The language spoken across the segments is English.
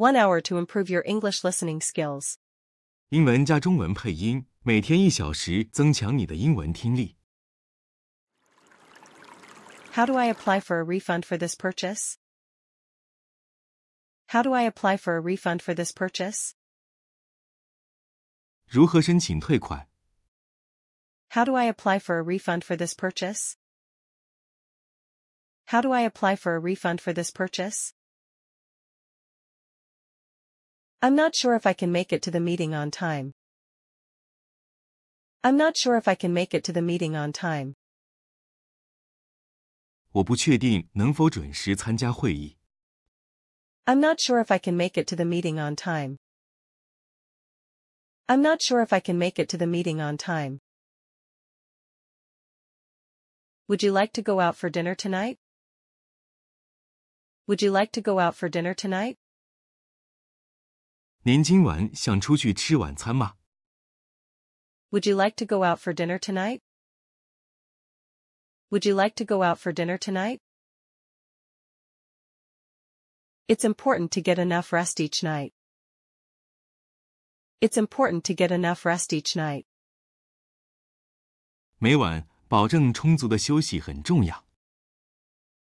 One hour to improve your English listening skills. 英文加中文配音，每天一小时，增强你的英文听力。 How do I apply for a refund for this purchase? How do I apply for a refund for this purchase? 如何申请退款？ How do I apply for a refund for this purchase? How do I apply for a refund for this purchase? I'm not sure if I can make it to the meeting on time. I'm not sure if I can make it to the meeting on time. 我不确定能否准时参加会议。 I'm not sure if I can make it to the meeting on time. I'm not sure if I can make it to the meeting on time. Would you like to go out for dinner tonight? Would you like to go out for dinner tonight? 您今晚想出去吃晚餐吗？ Would you like to go out for dinner tonight? Would you like to go out for dinner tonight? It's important to get enough rest each night. It's important to get enough rest each night. 每晚保证充足的休息很重要。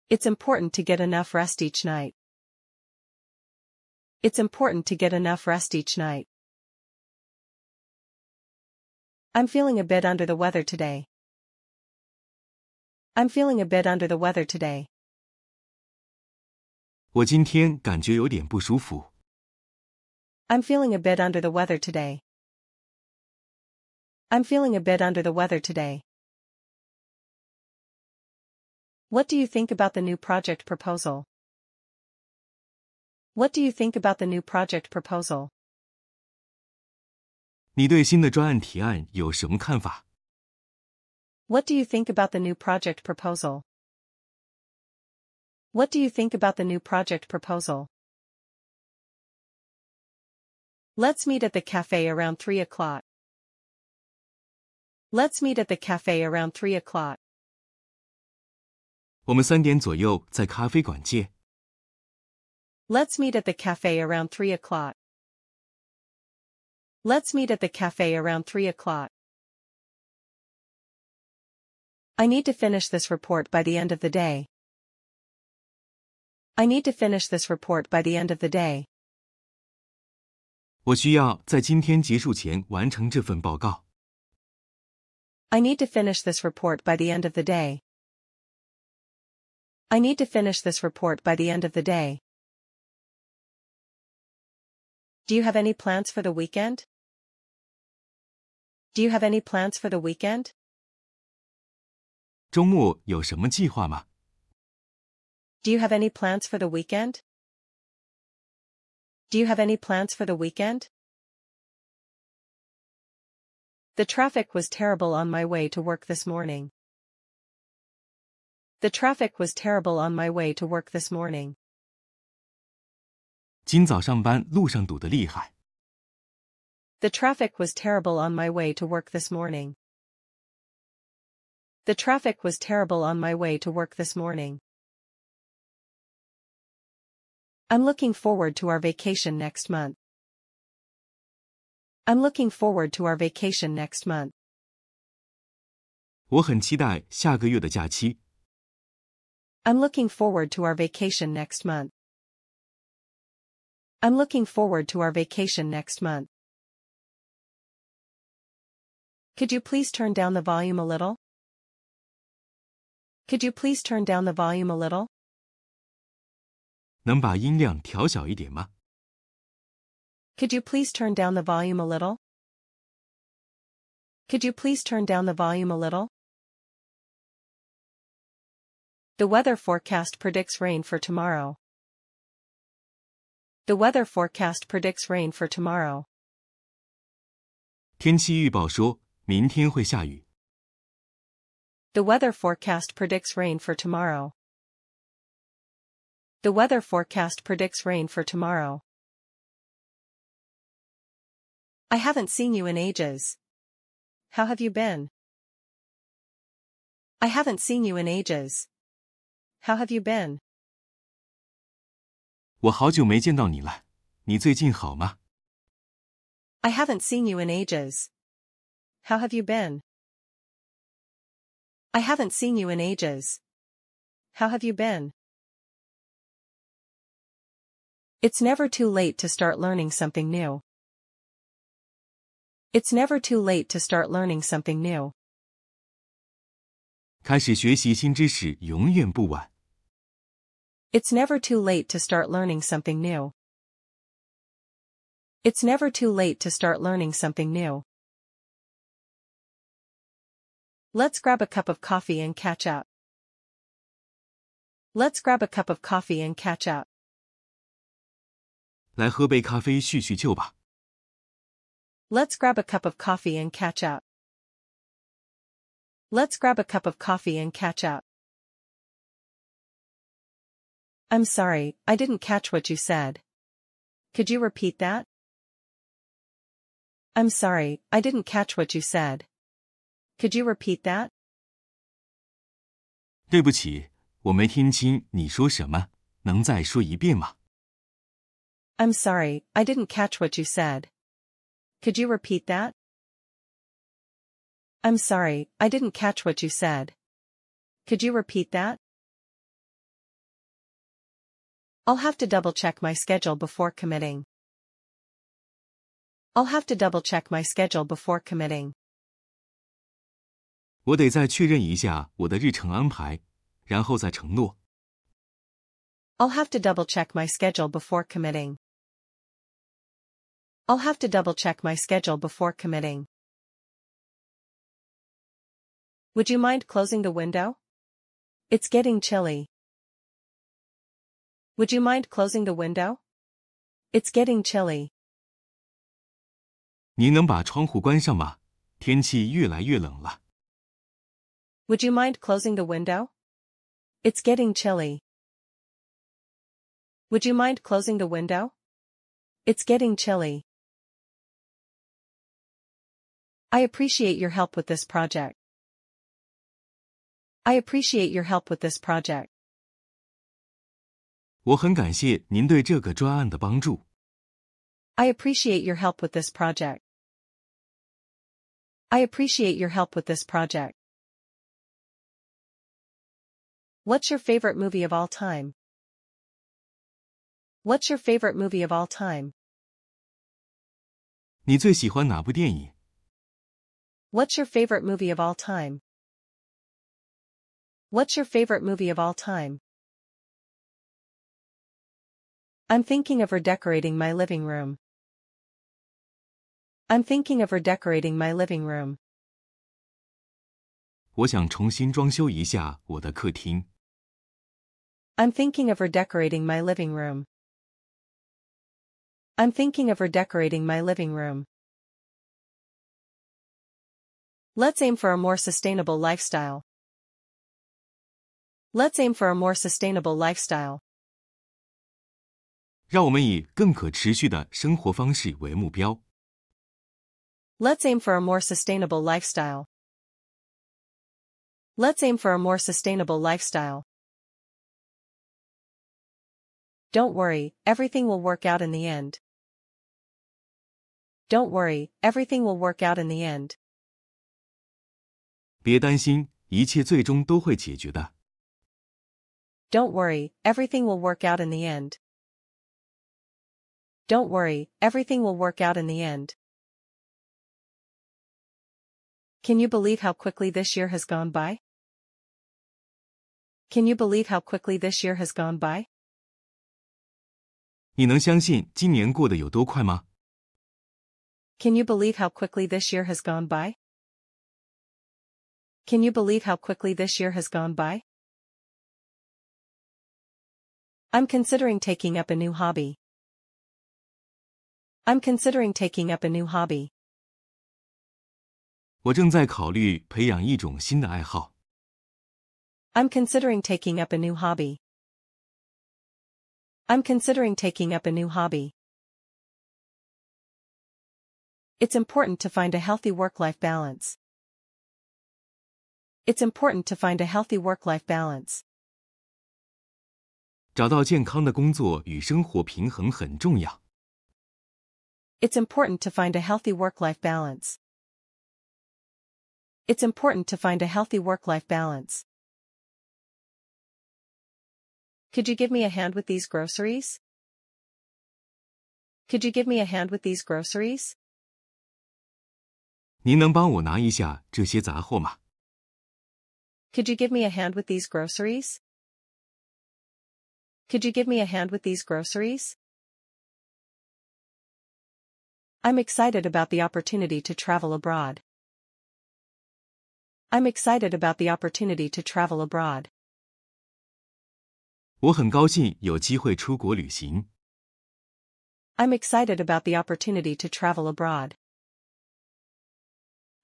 It's important to get enough rest each night. It's important to get enough rest each night. I'm feeling a bit under the weather today. I'm feeling a bit under the weather today. 我今天感觉有点不舒服。 I'm feeling a bit under the weather today. I'm feeling a bit under the weather today. What do you think about the new project proposal? What do you think about the new project proposal? 你对新的专案提案有什么看法？ What do you think about the new project proposal? What do you think about the new project proposal? Let's meet at the cafe around 3 o'clock. Let's meet at the cafe around 3 o'clock. 我们三点左右在咖啡馆见。 Let's meet at the cafe around 3 o'clock. Let's meet at the cafe around 3 o'clock. I need to finish this report by the end of the day. I need to finish this report by the end of the day. 我需要在今天结束前完成这份报告。 I need to finish this report by the end of the day. I need to finish this report by the end of the day. Do you have any plans for the weekend? Do you have any plans for the weekend? 周末有什么计划吗？ Do you have any plans for the weekend? Do you have any plans for the weekend? The traffic was terrible on my way to work this morning. The traffic was terrible on my way to work this morning. 今早上班路上堵得厉害。 The traffic was terrible on my way to work this morning. The traffic was terrible on my way to work this morning. I'm looking forward to our vacation next month. I'm looking forward to our vacation next month. 我很期待下个月的假期。 I'm looking forward to our vacation next month. I'm looking forward to our vacation next month. Could you please turn down the volume a little? Could you please turn down the volume a little? 能把音量调小一点吗？ Could you please turn down the volume a little? Could you please turn down the volume a little? The weather forecast predicts rain for tomorrow. The weather forecast predicts rain for tomorrow. 天气预报说明天会下雨。 The weather forecast predicts rain for tomorrow. The weather forecast predicts rain for tomorrow. I haven't seen you in ages. How have you been? I haven't seen you in ages. How have you been? 我好久没见到你了， 你最近好吗？ I haven't seen you in ages. How have you been? I haven't seen you in ages. How have you been? It's never too late to start learning something new. It's never too late to start learning something new. 开始学习新知识永远不晚。 It's never too late to start learning something new. It's never too late to start learning something new. Let's grab a cup of coffee and catch up. Let's grab a cup of coffee and catch up. 来喝杯咖啡叙叙旧吧。 Let's grab a cup of coffee and catch up. Let's grab a cup of coffee and catch up. I'm sorry, I didn't catch what you said. Could you repeat that? I'm sorry, I didn't catch what you said. Could you repeat that? 对不起，我没听清你说什么，能再说一遍吗？ I'm sorry, I didn't catch what you said. Could you repeat that? I'm sorry, I didn't catch what you said. Could you repeat that? I'll have to double check my schedule before committing. I'll have to double check my schedule before committing. 我得再确认一下我的日程安排，然后再承诺。 I'll have to double check my schedule before committing. I'll have to double check my schedule before committing. Would you mind closing the window? It's getting chilly. Would you mind closing the window? It's getting chilly. 您能把窗户关上吗？天气越来越冷了。 Would you mind closing the window? It's getting chilly. Would you mind closing the window? It's getting chilly. I appreciate your help with this project. I appreciate your help with this project. 我很感谢您对这个专案的帮助。 I appreciate your help with this project. I appreciate your help with this project. What's your favorite movie of all time? What's your favorite movie of all time? 你最喜欢哪部电影？ What's your favorite movie of all time? What's your favorite movie of all time? I'm thinking of redecorating my living room. I'm thinking of redecorating my living room. 我想重新装修一下我的客厅。 I'm thinking of redecorating my living room. I'm thinking of redecorating my living room. Let's aim for a more sustainable lifestyle. Let's aim for a more sustainable lifestyle. 让我们以更可持续的生活方式为目标。 Let's aim for a more sustainable lifestyle. Let's aim for a more sustainable lifestyle. Don't worry, everything will work out in the end. Don't worry, everything will work out in the end. 别担心，一切最终都会解决的。 Don't worry, everything will work out in the end. Don't worry, everything will work out in the end. Can you believe how quickly this year has gone by? Can you believe how quickly this year has gone by? 你能相信今年过得有多快吗？ Can you believe how quickly this year has gone by? Can you believe how quickly this year has gone by? I'm considering taking up a new hobby. I'm considering taking up a new hobby. 我正在考虑培养一种新的爱好。 I'm considering taking up a new hobby. I'm considering taking up a new hobby. It's important to find a healthy work-life balance. It's important to find a healthy work-life balance. 找到健康的工作与生活平衡很重要。 It's important to find a healthy work-life balance. It's important to find a healthy work-life balance. Could you give me a hand with these groceries? Could you give me a hand with these groceries? 您能帮我拿一下这些杂货吗？ Could you give me a hand with these groceries? Could you give me a hand with these groceries? I'm excited about the opportunity to travel abroad. I'm excited about the opportunity to travel abroad. 我很高兴有机会出国旅行。 I'm excited about the opportunity to travel abroad.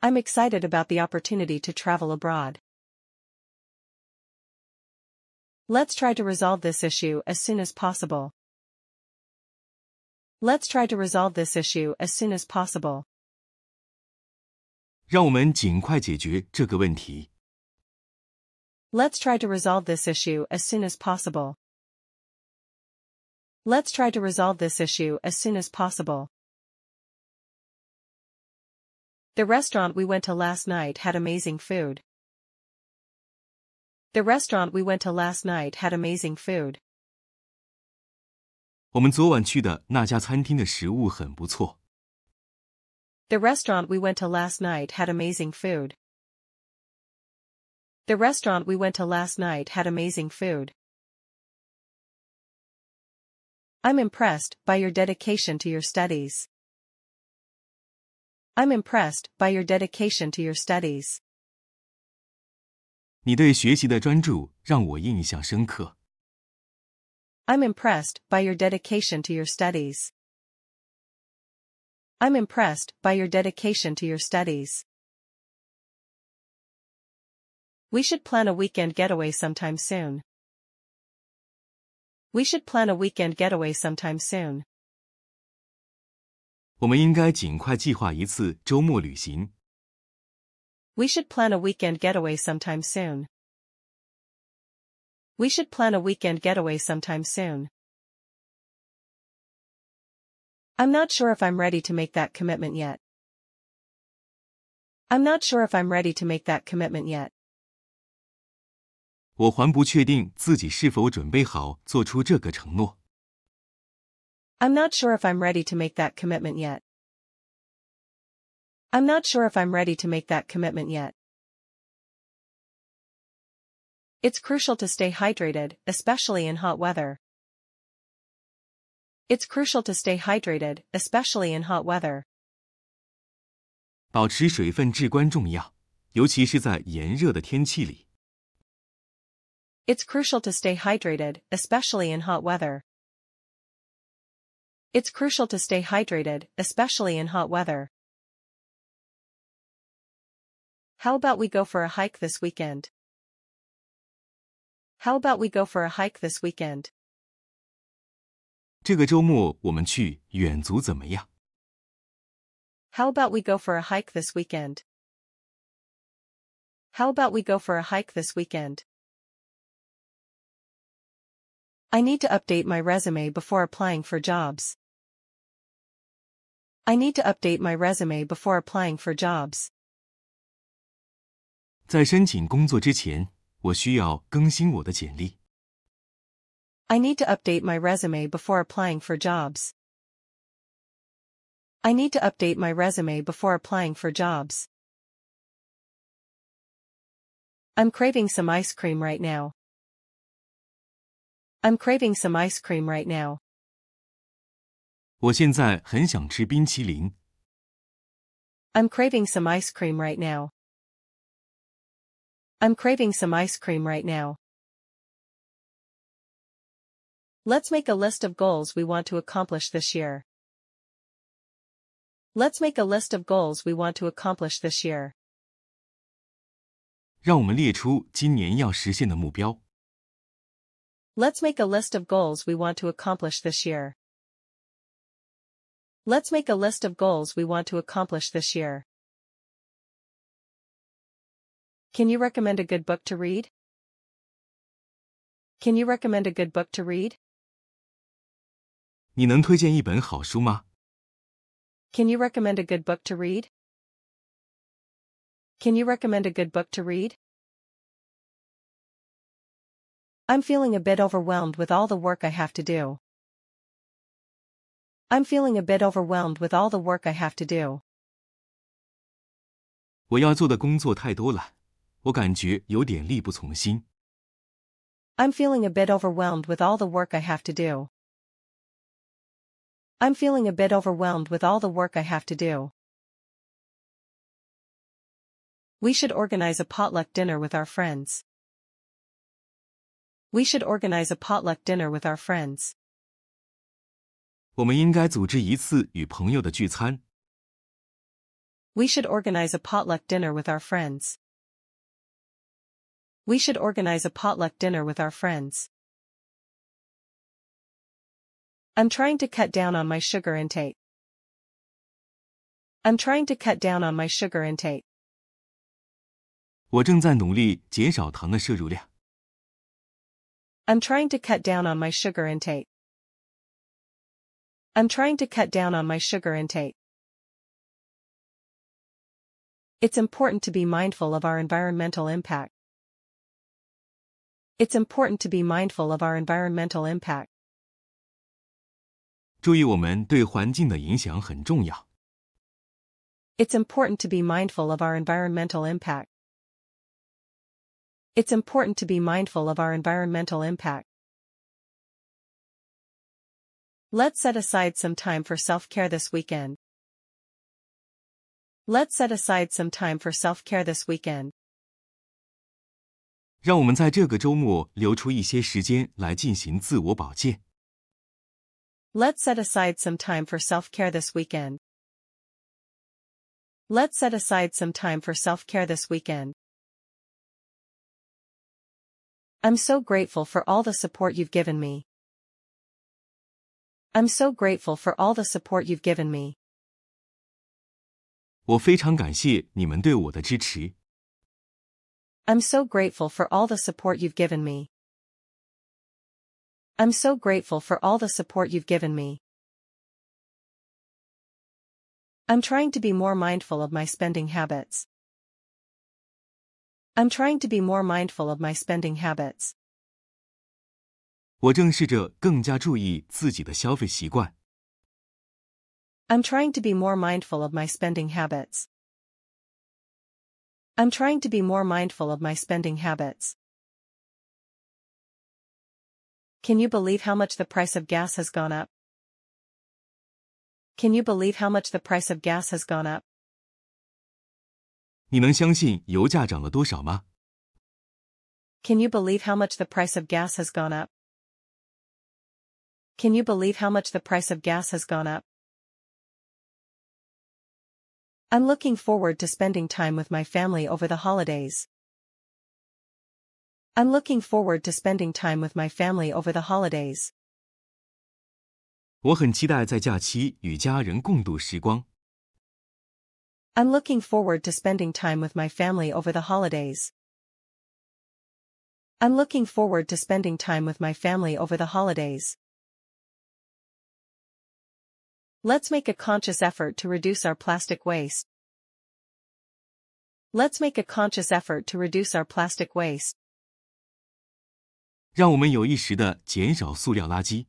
I'm excited about the opportunity to travel abroad. Let's try to resolve this issue as soon as possible. Let's try to resolve this issue as soon as possible. 让我们尽快解决这个问题。 Let's try to resolve this issue as soon as possible. Let's try to resolve this issue as soon as possible. The restaurant we went to last night had amazing food. The restaurant we went to last night had amazing food. 我们昨晚去的那家餐厅的食物很不错。 The restaurant we went to last night had amazing food. The restaurant we went to last night had amazing food. I'm impressed by your dedication to your studies. I'm impressed by your dedication to your studies. 你对学习的专注让我印象深刻。 I'm impressed by your dedication to your studies. I'm impressed by your dedication to your studies. We should plan a weekend getaway sometime soon. We should plan a weekend getaway sometime soon. 我们应该尽快计划一次周末旅行。 We should plan a weekend getaway sometime soon. We should plan a weekend getaway sometime soon. I'm not sure if I'm ready to make that commitment yet. I'm not sure if I'm ready to make that commitment yet. 我还不确定自己是否准备好做出这个承诺。 I'm not sure if I'm ready to make that commitment yet. I'm not sure if I'm ready to make that commitment yet. It's crucial to stay hydrated, especially in hot weather. It's crucial to stay hydrated, especially in hot weather. 保持水分至关重要，尤其是在炎热的天气里。 It's crucial to stay hydrated, especially in hot weather. It's crucial to stay hydrated, especially in hot weather. How about we go for a hike this weekend? How about we go for a hike this weekend? 这个周末我们去远足怎么样？ How about we go for a hike this weekend? How about we go for a hike this weekend? I need to update my resume before applying for jobs. I need to update my resume before applying for jobs. 在申请工作之前， 我需要更新我的简历。 I need to update my resume before applying for jobs. I need to update my resume before applying for jobs. I'm craving some ice cream right now. I'm craving some ice cream right now. 我现在很想吃冰淇淋。 I'm craving some ice cream right now. I'm craving some ice cream right now. Let's make a list of goals we want to accomplish this year. Let's make a list of goals we want to accomplish this year. 让我们列出今年要实现的目标。 Let's make a list of goals we want to accomplish this year. Let's make a list of goals we want to accomplish this year. Can you recommend a good book to read? Can you recommend a good book to read? 你能推荐一本好书吗？ Can you recommend a good book to read? Can you recommend a good book to read? I'm feeling a bit overwhelmed with all the work I have to do. I'm feeling a bit overwhelmed with all the work I have to do. 我要做的工作太多了， 我感觉有点力不从心。 I'm feeling a bit overwhelmed with all the work I have to do. I'm feeling a bit overwhelmed with all the work I have to do. We should organize a potluck dinner with our friends. We should organize a potluck dinner with our friends. 我们应该组织一次与朋友的聚餐。 We should organize a potluck dinner with our friends. We should organize a potluck dinner with our friends. I'm trying to cut down on my sugar intake. I'm trying to cut down on my sugar intake. 我正在努力减少糖的摄入量。 I'm trying to cut down on my sugar intake. I'm trying to cut down on my sugar intake. It's important to be mindful of our environmental impact. It's important to be mindful of our environmental impact. 注意我们对环境的影响很重要。 It's important to be mindful of our environmental impact. It's important to be mindful of our environmental impact. Let's set aside some time for self-care this weekend. Let's set aside some time for self-care this weekend. 让我们在这个周末留出一些时间来进行自我保健。 Let's set aside some time for self-care this weekend. Let's set aside some time for self-care this weekend. I'm so grateful for all the support you've given me. I'm so grateful for all the support you've given me. 我非常感谢你们对我的支持。 I'm so grateful for all the support you've given me. I'm so grateful for all the support you've given me. I'm trying to be more mindful of my spending habits. I'm trying to be more mindful of my spending habits. 我正试着更加注意自己的消费习惯。 I'm trying to be more mindful of my spending habits. I'm trying to be more mindful of my spending habits. Can you believe how much the price of gas has gone up? Can you believe how much the price of gas has gone up? 你能相信油价涨了多少吗？ Can you believe how much the price of gas has gone up? Can you believe how much the price of gas has gone up? I'm looking forward to spending time with my family over the holidays. I'm looking forward to spending time with my family over the holidays. 我很期待在假期与家人共度时光。 I'm looking forward to spending time with my family over the holidays. I'm looking forward to spending time with my family over the holidays. Let's make a conscious effort to reduce our plastic waste. Let's make a conscious effort to reduce our plastic waste. 让我们有意识地减少塑料垃圾。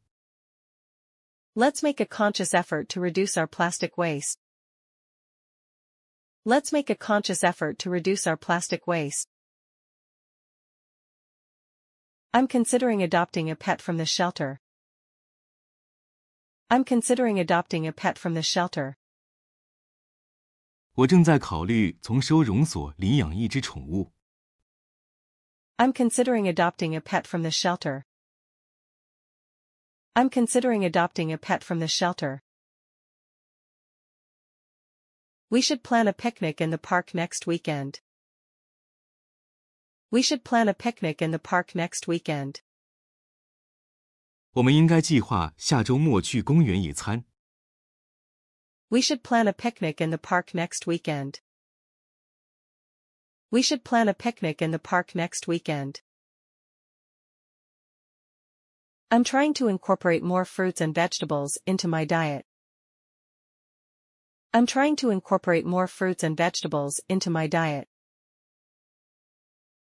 Let's make a conscious effort to reduce our plastic waste. Let's make a conscious effort to reduce our plastic waste. I'm considering adopting a pet from the shelter. I'm considering adopting a pet from the shelter. 我正在考虑从收容所领养一只宠物。 I'm considering adopting a pet from the shelter. I'm considering adopting a pet from the shelter. We should plan a picnic in the park next weekend. We should plan a picnic in the park next weekend. 我们应该计划下周末去公园野餐。 We should plan a picnic in the park next weekend. We should plan a picnic in the park next weekend. I'm trying to incorporate more fruits and vegetables into my diet. I'm trying to incorporate more fruits and vegetables into my diet.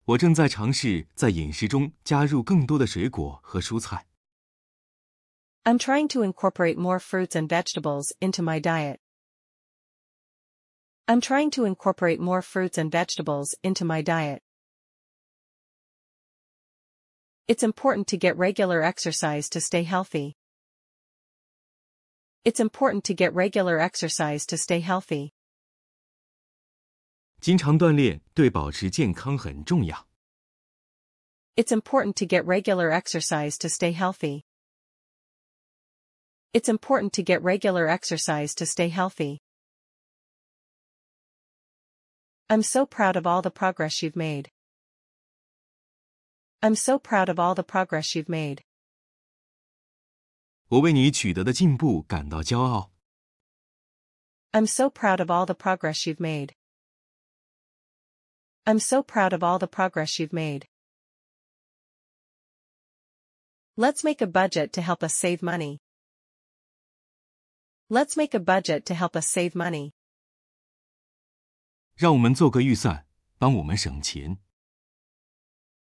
我正在尝试在饮食中加入更多的水果和蔬菜。 I'm trying to incorporate more fruits and vegetables into my diet. I'm trying to incorporate more fruits and vegetables into my diet. It's important to get regular exercise to stay healthy. It's important to get regular exercise to stay healthy. 经常锻炼对保持健康很重要。It's important to get regular exercise to stay healthy. It's important to get regular exercise to stay healthy. I'm so proud of all the progress you've made. I'm so proud of all the progress you've made. 我为你取得的进步感到骄傲。I'm so proud of all the progress you've made. I'm so proud of all the progress you've made. Let's make a budget to help us save money. Let's make a budget to help us save money. 让我们做个预算，帮我们省钱。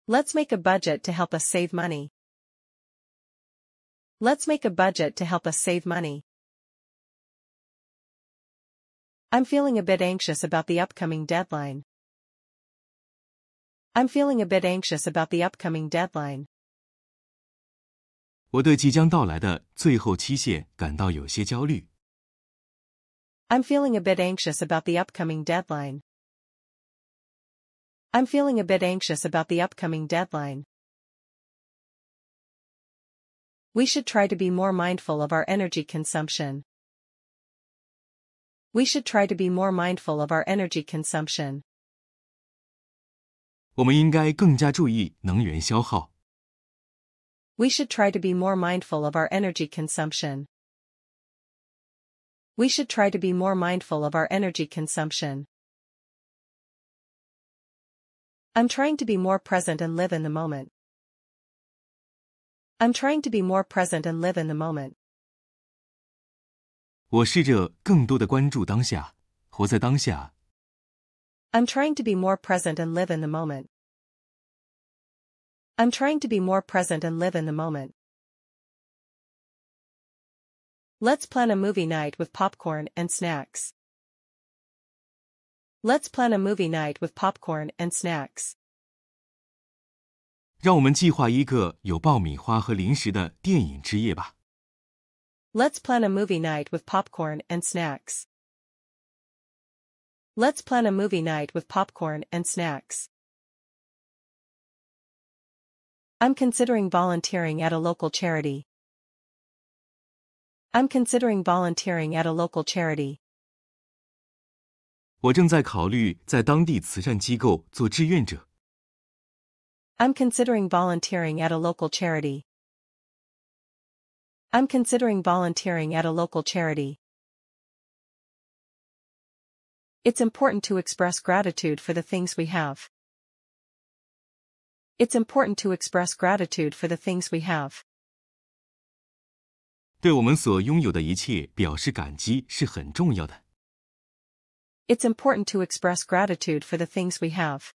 Let's make a budget to help us save money. Let's make a budget to help us save money. I'm feeling a bit anxious about the upcoming deadline. I'm feeling a bit anxious about the upcoming deadline. 我对即将到来的最后期限感到有些焦虑。I'm feeling a bit anxious about the upcoming deadline. I'm feeling a bit anxious about the upcoming deadline. We should try to be more mindful of our energy consumption. We should try to be more mindful of our energy consumption. 我们应该更加注意能源消耗。 We should try to be more mindful of our energy consumption. We should try to be more mindful of our energy consumption. I'm trying to be more present and live in the moment. I'm trying to be more present and live in the moment. 我试着更多的关注当下，活在当下。I'm trying to be more present and live in the moment. I'm trying to be more present and live in the moment. Let's plan a movie night with popcorn and snacks. Let's plan a movie night with popcorn and snacks. 让我们计划一个有爆米花和零食的电影之夜吧。Let's plan a movie night with popcorn and snacks. Let's plan a movie night with popcorn and snacks. I'm considering volunteering at a local charity. I'm considering volunteering at a local charity. 我正在考虑在当地慈善机构做志愿者。I'm considering volunteering at a local charity. I'm considering volunteering at a local charity. It's important to express gratitude for the things we have. It's important to express gratitude for the things we have. 对我们所拥有的一切表示感激是很重要的。It's important to express gratitude for the things we have.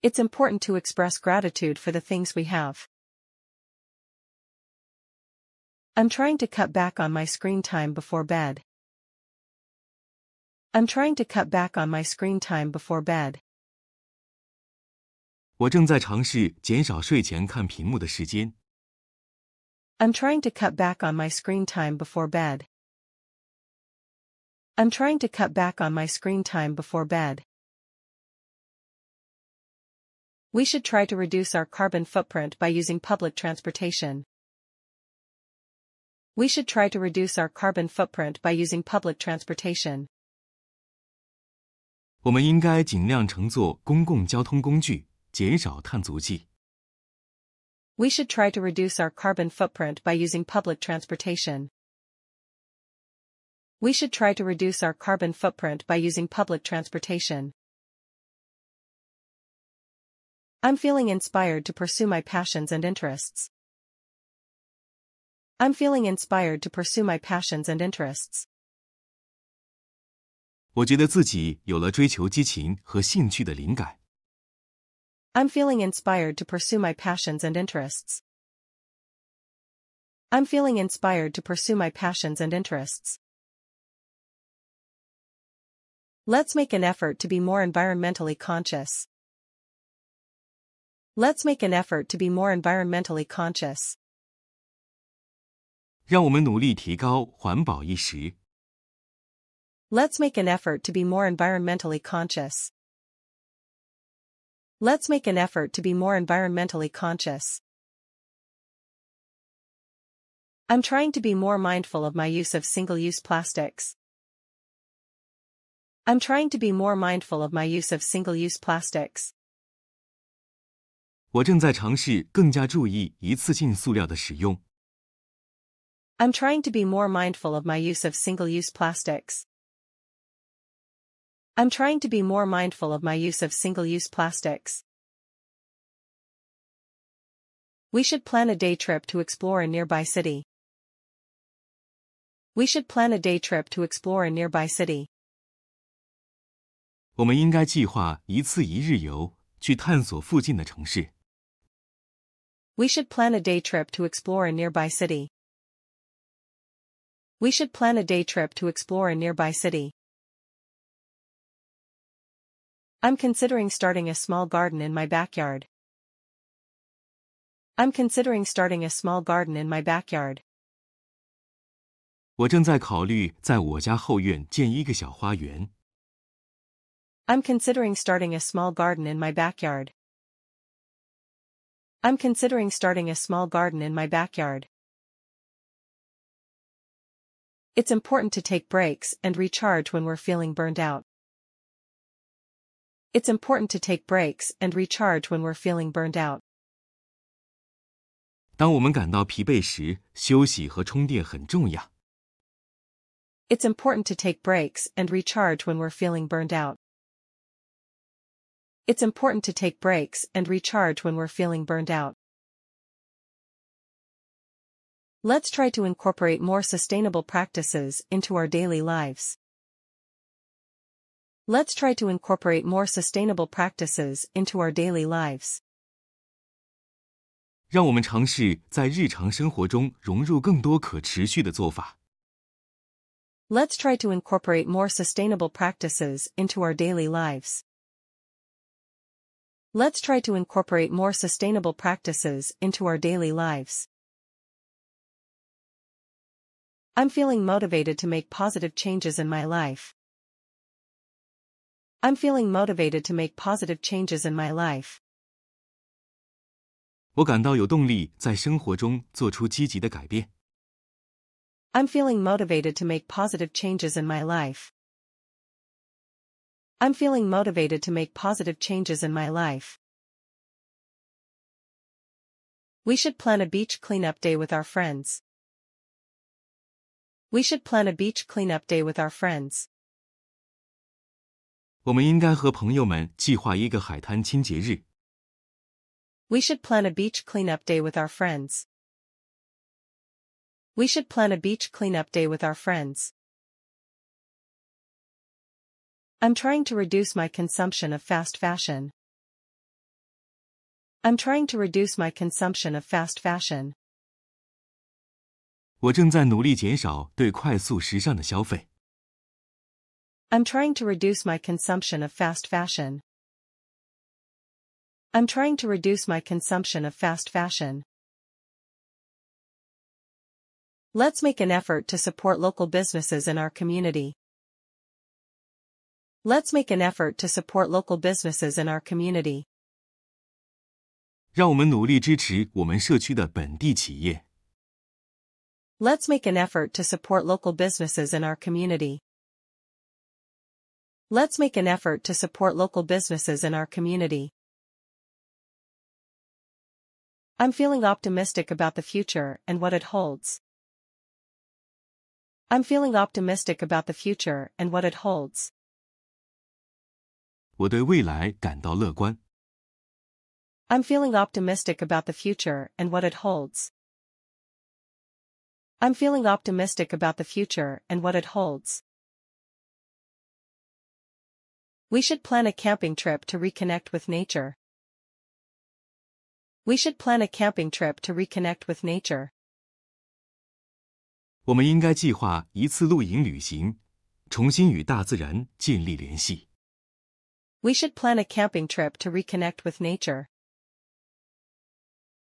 It's important to express gratitude for the things we have. I'm trying to cut back on my screen time before bed. I'm trying to cut back on my screen time before bed. 我正在尝试减少睡前看屏幕的时间。I'm trying to cut back on my screen time before bed. I'm trying to cut back on my screen time before bed. We should try to reduce our carbon footprint by using public transportation. We should try to reduce our carbon footprint by using public transportation. 我们应该尽量乘坐公共交通工具， 减少碳足迹。We should try to reduce our carbon footprint by using public transportation. We should try to reduce our carbon footprint by using public transportation. I'm feeling inspired to pursue my passions and interests. I'm feeling inspired to pursue my passions and interests. 我觉得自己有了追求激情和兴趣的灵感。 I'm feeling inspired to pursue my passions and interests. I'm feeling inspired to pursue my passions and interests. Let's make an effort to be more environmentally conscious. Let's make an effort to be more environmentally conscious. 让我们努力提高环保意识。 Let's make an effort to be more environmentally conscious. Let's make an effort to be more environmentally conscious. I'm trying to be more mindful of my use of single-use plastics. I'm trying to be more mindful of my use of single-use plastics. 我正在尝试更加注意一次性塑料的使用。 I'm trying to be more mindful of my use of single-use plastics. I'm trying to be more mindful of my use of single-use plastics. We should plan a day trip to explore a nearby city. We should plan a day trip to explore a nearby city. 我们应该计划一次一日游，去探索附近的城市。 We should plan a day trip to explore a nearby city. We should plan a day trip to explore a nearby city. I'm considering starting a small garden in my backyard. I'm considering starting a small garden in my backyard. 我正在考虑在我家后院建一个小花园。 I'm considering starting a small garden in my backyard. I'm considering starting a small garden in my backyard. It's important to take breaks and recharge when we're feeling burned out. It's important to take breaks and recharge when we're feeling burned out. 当我们感到疲惫时，休息和充电很重要。 It's important to take breaks and recharge when we're feeling burned out. It's important to take breaks and recharge when we're feeling burned out. Let's try to incorporate more sustainable practices into our daily lives. Let's try to incorporate more sustainable practices into our daily lives. 让我们尝试在日常生活中融入更多可持续的做法。 Let's try to incorporate more sustainable practices into our daily lives. Let's try to incorporate more sustainable practices into our daily lives. I'm feeling motivated to make positive changes in my life. I'm feeling motivated to make positive changes in my life. 我感到有动力在生活中做出积极的改变。 I'm feeling motivated to make positive changes in my life. I'm feeling motivated to make positive changes in my life. We should plan a beach cleanup day with our friends. We should plan a beach cleanup day with our friends. 我们应该和朋友们计划一个海滩清洁日。 We should plan a beach cleanup day with our friends. We should plan a beach cleanup day with our friends. I'm trying to reduce my consumption of fast fashion. I'm trying to reduce my consumption of fast fashion. 我正在努力减少对快速时尚的消费。 I'm trying to reduce my consumption of fast fashion. I'm trying to reduce my consumption of fast fashion. Let's make an effort to support local businesses in our community. Let's make an effort to support local businesses in our community. 让我们努力支持我们社区的本地企业。 Let's make an effort to support local businesses in our community. Let's make an effort to support local businesses in our community. I'm feeling optimistic about the future and what it holds. I'm feeling optimistic about the future and what it holds. 我对未来感到乐观。 I'm feeling optimistic about the future and what it holds. I'm feeling optimistic about the future and what it holds. We should plan a camping trip to reconnect with nature. We should plan a camping trip to reconnect with nature. 我们应该计划一次露营旅行，重新与大自然建立联系。 We should plan a camping trip to reconnect with nature.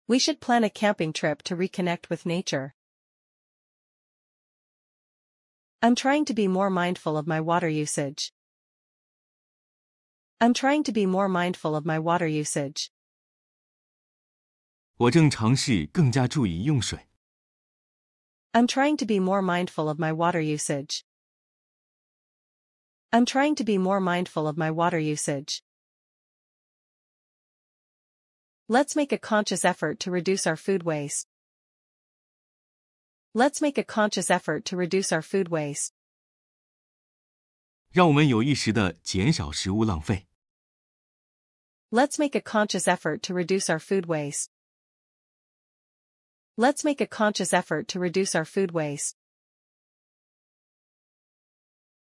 We should plan a camping trip to reconnect with nature. I'm trying to be more mindful of my water usage. I'm trying to be more mindful of my water usage. 我正尝试更加注意用水。 I'm trying to be more mindful of my water usage. I'm trying to be more mindful of my water usage. Let's make a conscious effort to reduce our food waste. Let's make a conscious effort to reduce our food waste. 让我们有意识地减少食物浪费。 Let's make a conscious effort to reduce our food waste. Let's make a conscious effort to reduce our food waste.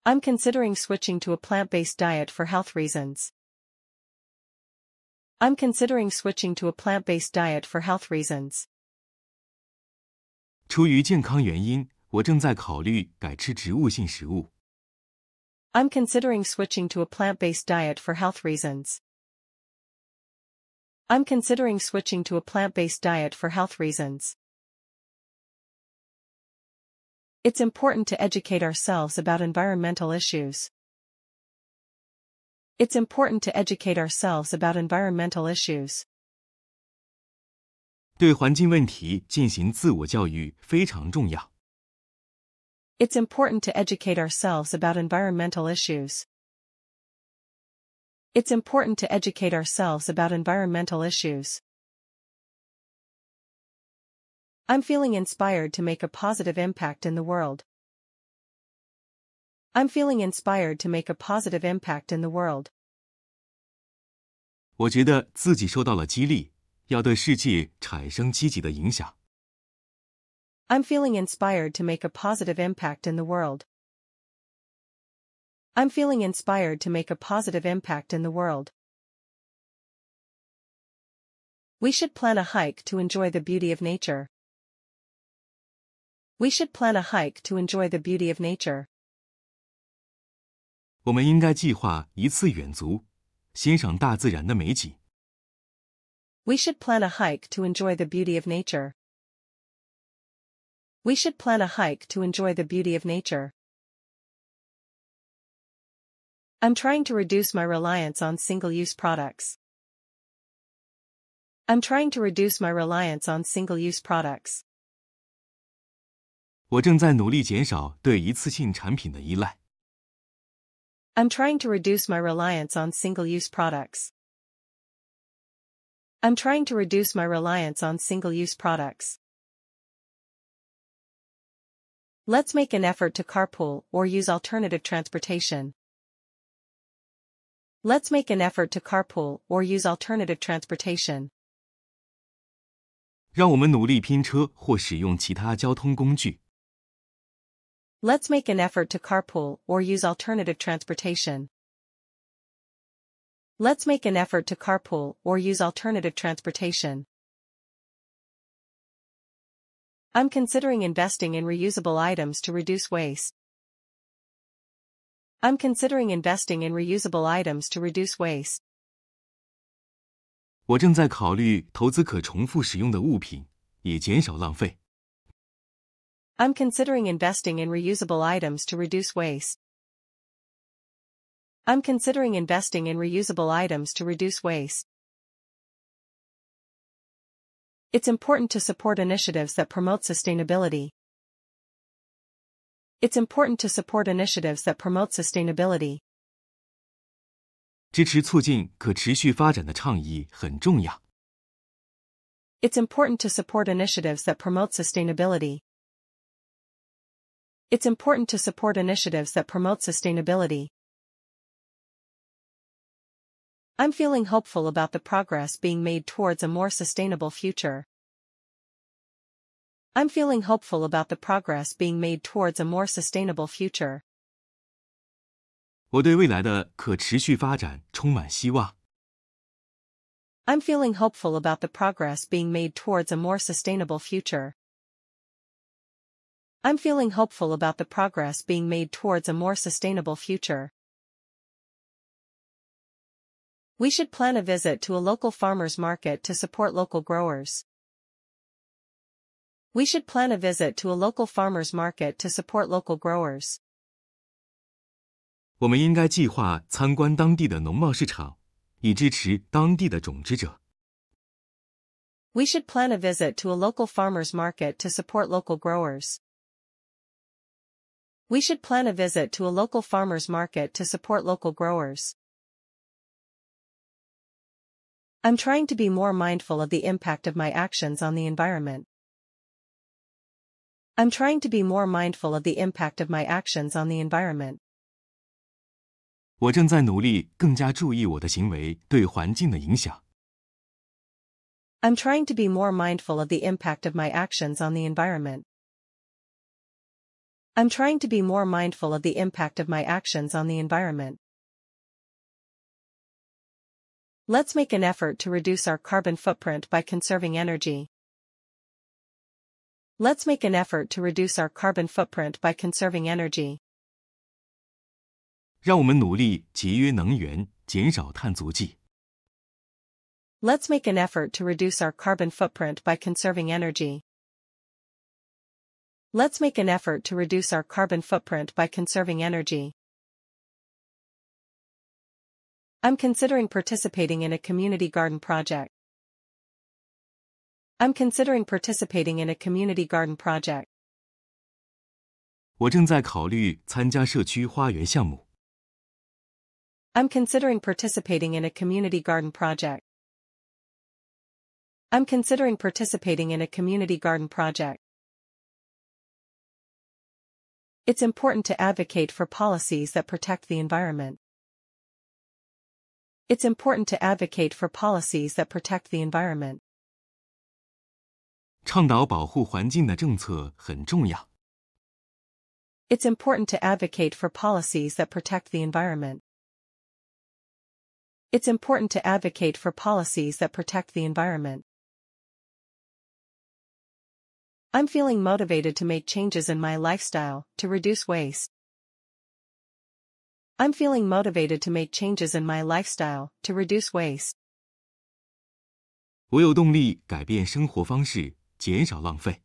I'm considering switching to a plant-based diet for health reasons. I'm considering switching to a plant-based diet for health reasons. 出于健康原因，我正在考虑改吃植物性食物。 I'm considering switching to a plant-based diet for health reasons. I'm considering switching to a plant-based diet for health reasons. It's important to educate ourselves about environmental issues. It's important to educate ourselves about environmental issues. 对环境问题进行自我教育非常重要。 It's important to educate ourselves about environmental issues. It's important to educate ourselves about environmental issues. I'm feeling inspired to make a positive impact in the world. I'm feeling inspired to make a positive impact in the world. 我觉得自己受到了激励，要对世界产生积极的影响。 I'm feeling inspired to make a positive impact in the world. I'm feeling inspired to make a positive impact in the world. We should plan a hike to enjoy the beauty of nature. We should plan a hike to enjoy the beauty of nature. 我们应该计划一次远足，欣赏大自然的美景。 We should plan a hike to enjoy the beauty of nature. We should plan a hike to enjoy the beauty of nature. I'm trying to reduce my reliance on single-use products. I'm trying to reduce my reliance on single-use products. 我正在努力减少对一次性产品的依赖。 I'm trying to reduce my reliance on single-use products. I'm trying to reduce my reliance on single-use products. Let's make an effort to carpool or use alternative transportation. Let's make an effort to carpool or use alternative transportation. 让我们努力拼车或使用其他交通工具。 Let's make an effort to carpool or use alternative transportation. Let's make an effort to carpool or use alternative transportation. I'm considering investing in reusable items to reduce waste. I'm considering investing in reusable items to reduce waste. 我正在考虑投资可重复使用的物品，以减少浪费。 I'm considering investing in reusable items to reduce waste. I'm considering investing in reusable items to reduce waste. It's important to support initiatives that promote sustainability. It's important to support initiatives that promote sustainability. 支持促进可持续发展的倡议很重要。 It's important to support initiatives that promote sustainability. It's important to support initiatives that promote sustainability. I'm feeling hopeful about the progress being made towards a more sustainable future. I'm feeling hopeful about the progress being made towards a more sustainable future. 我对未来的可持续发展充满希望。 I'm feeling hopeful about the progress being made towards a more sustainable future. I'm feeling hopeful about the progress being made towards a more sustainable future. We should plan a visit to a local farmer's market to support local growers. We should plan a visit to a local farmer's market to support local growers. 我们应该计划参观当地的农贸市场，以支持当地的种植者。 We should plan a visit to a local farmer's market to support local growers. We should plan a visit to a local farmer's market to support local growers. I'm trying to be more mindful of the impact of my actions on the environment. I'm trying to be more mindful of the impact of my actions on the environment. 我正在努力更加注意我的行为对环境的影响。 I'm trying to be more mindful of the impact of my actions on the environment. I'm trying to be more mindful of the impact of my actions on the environment. Let's make an effort to reduce our carbon footprint by conserving energy. Let's make an effort to reduce our carbon footprint by conserving energy. 让我们努力节约能源，减少碳足迹。 Let's make an effort to reduce our carbon footprint by conserving energy. Let's make an effort to reduce our carbon footprint by conserving energy. I'm considering participating in a community garden project. I'm considering participating in a community garden project. 我正在考虑参加社区花园项目。 I'm considering participating in a community garden project. I'm considering participating in a community garden project. It's important to advocate for policies that protect the environment. It's important to advocate for policies that protect the environment. 倡导保护环境的政策很重要。 It's important to advocate for policies that protect the environment. It's important to advocate for policies that protect the environment. I'm feeling motivated to make changes in my lifestyle to reduce waste. I'm feeling motivated to make changes in my lifestyle to reduce waste. 我有动力改变生活方式， 减少浪费。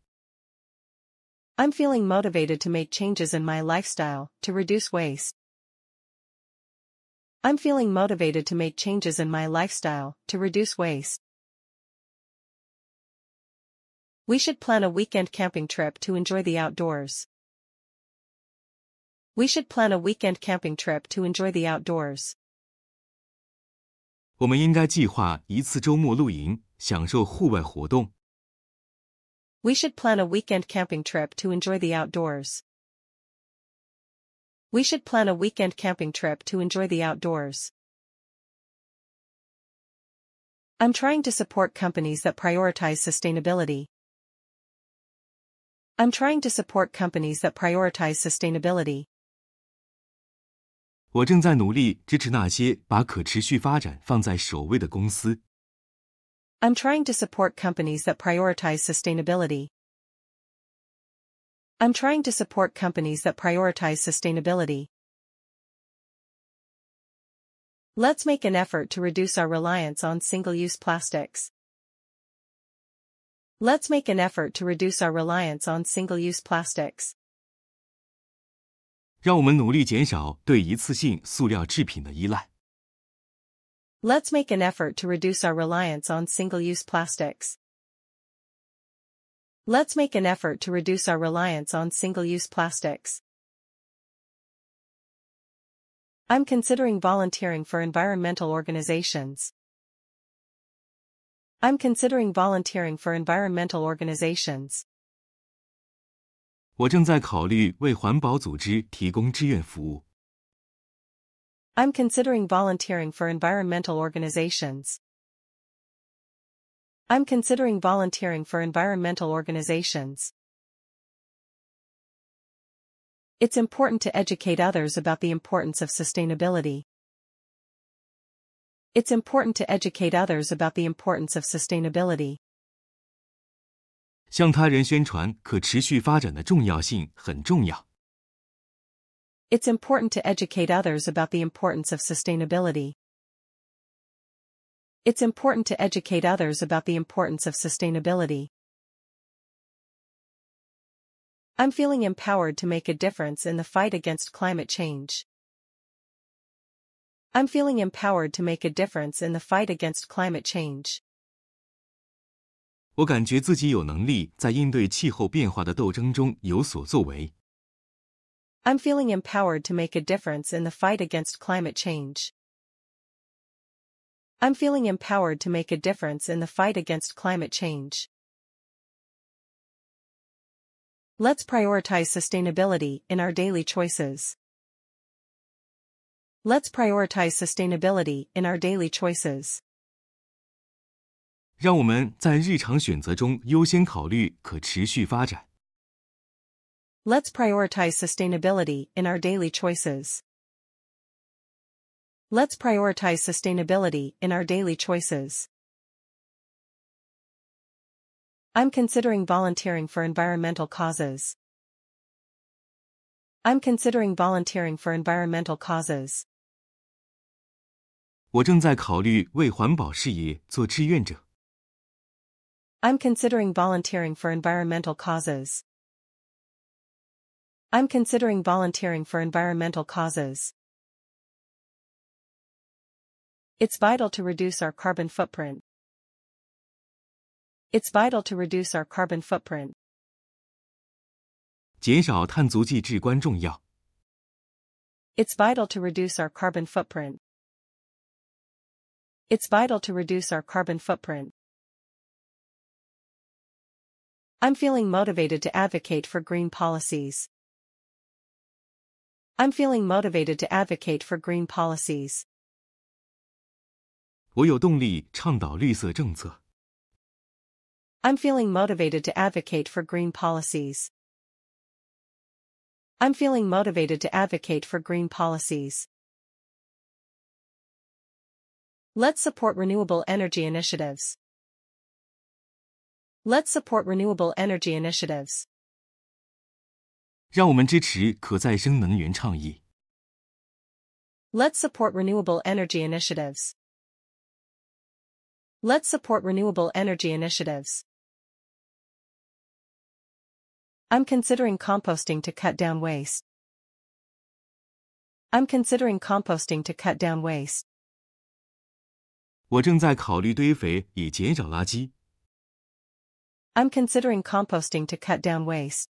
I'm feeling motivated to make changes in my lifestyle to reduce waste. I'm feeling motivated to make changes in my lifestyle to reduce waste. We should plan a weekend camping trip to enjoy the outdoors. We should plan a weekend camping trip to enjoy the outdoors. 我们应该计划一次周末露营，享受户外活动。 We should plan a weekend camping trip to enjoy the outdoors. We should plan a weekend camping trip to enjoy the outdoors. I'm trying to support companies that prioritize sustainability. I'm trying to support companies that prioritize sustainability. 我正在努力支持那些把可持续发展放在首位的公司。 I'm trying to support companies that prioritize sustainability. I'm trying to support companies that prioritize sustainability. Let's make an effort to reduce our reliance on single-use plastics. Let's make an effort to reduce our reliance on single-use plastics. 让我们努力减少对一次性塑料制品的依赖。 Let's make an effort to reduce our reliance on single-use plastics. Let's make an effort to reduce our reliance on single-use plastics. I'm considering volunteering for environmental organizations. I'm considering volunteering for environmental organizations. 我正在考虑为环保组织提供志愿服务。 I'm considering volunteering for environmental organizations. I'm considering volunteering for environmental organizations. It's important to educate others about the importance of sustainability. It's important to educate others about the importance of sustainability. 向他人宣传可持续发展的重要性很重要。 It's important to educate others about the importance of sustainability. It's important to educate others about the importance of sustainability. I'm feeling empowered to make a difference in the fight against climate change. I'm feeling empowered to make a difference in the fight against climate change. 我感觉自己有能力在应对气候变化的斗争中有所作为。 I'm feeling empowered to make a difference in the fight against climate change. I'm feeling empowered to make a difference in the fight against climate change. Let's prioritize sustainability in our daily choices. Let's prioritize sustainability in our daily choices. 让我们在日常选择中优先考虑可持续发展。 Let's prioritize sustainability in our daily choices. Let's prioritize sustainability in our daily choices. I'm considering volunteering for environmental causes. I'm considering volunteering for environmental causes. 我正在考虑为环保事业做志愿者。 I'm considering volunteering for environmental causes. I'm considering volunteering for environmental causes. It's vital to reduce our carbon footprint. It's vital to reduce our carbon footprint. 减少碳足迹至关重要。 It's vital to reduce our carbon footprint. It's vital to reduce our carbon footprint. I'm feeling motivated to advocate for green policies. I'm feeling motivated to advocate for green policies. 我有动力倡导绿色政策。 I'm feeling motivated to advocate for green policies. I'm feeling motivated to advocate for green policies. Let's support renewable energy initiatives. Let's support renewable energy initiatives. 让我们支持可再生能源倡议。 Let's support renewable energy initiatives. Let's support renewable energy initiatives. I'm considering composting to cut down waste. I'm considering composting to cut down waste. 我正在考虑堆肥以减少垃圾。 I'm considering composting to cut down waste.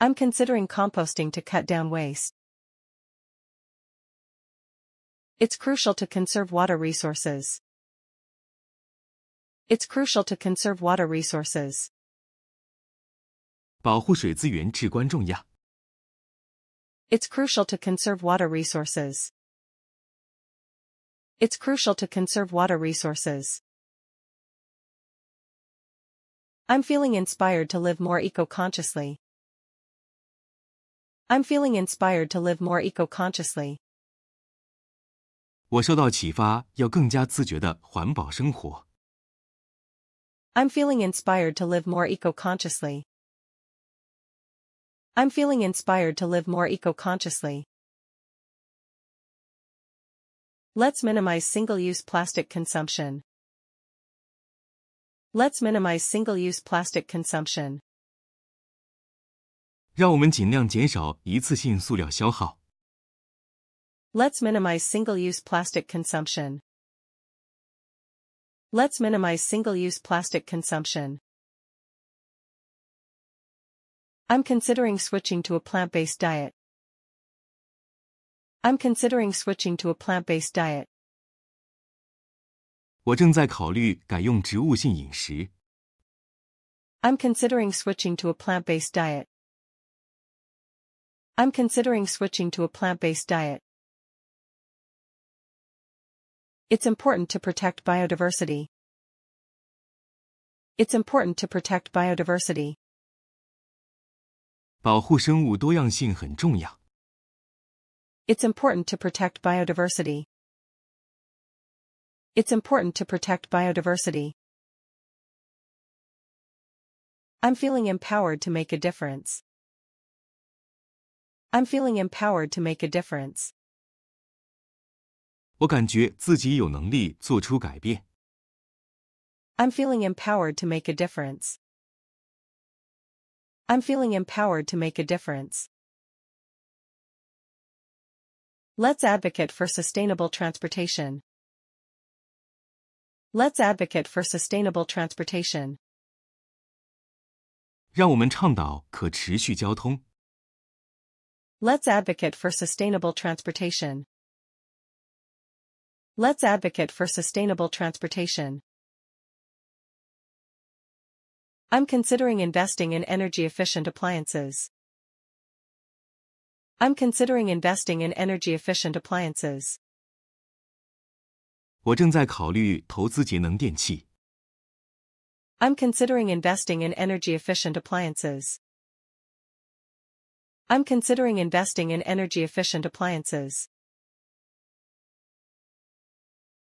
I'm considering composting to cut down waste. It's crucial to conserve water resources. It's crucial to conserve water resources. 保护水资源至关重要。 It's crucial to conserve water resources. It's crucial to conserve water resources. I'm feeling inspired to live more eco-consciously. I'm feeling inspired to live more eco-consciously. 我受到启发，要更加自觉的环保生活。 I'm feeling inspired to live more eco-consciously. I'm feeling inspired to live more eco-consciously. Let's minimize single-use plastic consumption. Let's minimize single-use plastic consumption. 让我们尽量减少一次性塑料消耗。 Let's minimize single-use plastic consumption. Let's minimize single-use plastic consumption. I'm considering switching to a plant-based diet. I'm considering switching to a plant-based diet. 我正在考虑改用植物性饮食。 I'm considering switching to a plant-based diet. I'm considering switching to a plant-based diet. It's important to protect biodiversity. It's important to protect biodiversity. 保护生物多样性很重要。It's important to protect biodiversity. It's important to protect biodiversity. I'm feeling empowered to make a difference. I'm feeling empowered to make a difference. 我感觉自己有能力做出改变。I'm feeling empowered to make a difference. I'm feeling empowered to make a difference. Let's advocate for sustainable transportation. Let's advocate for sustainable transportation. 让我们倡导可持续交通。Let's advocate for sustainable transportation. Let's advocate for sustainable transportation. I'm considering investing in energy-efficient appliances. I'm considering investing in energy-efficient appliances. 我正在考虑投资节能电器。I'm considering investing in energy-efficient appliances. I'm considering investing in energy-efficient appliances.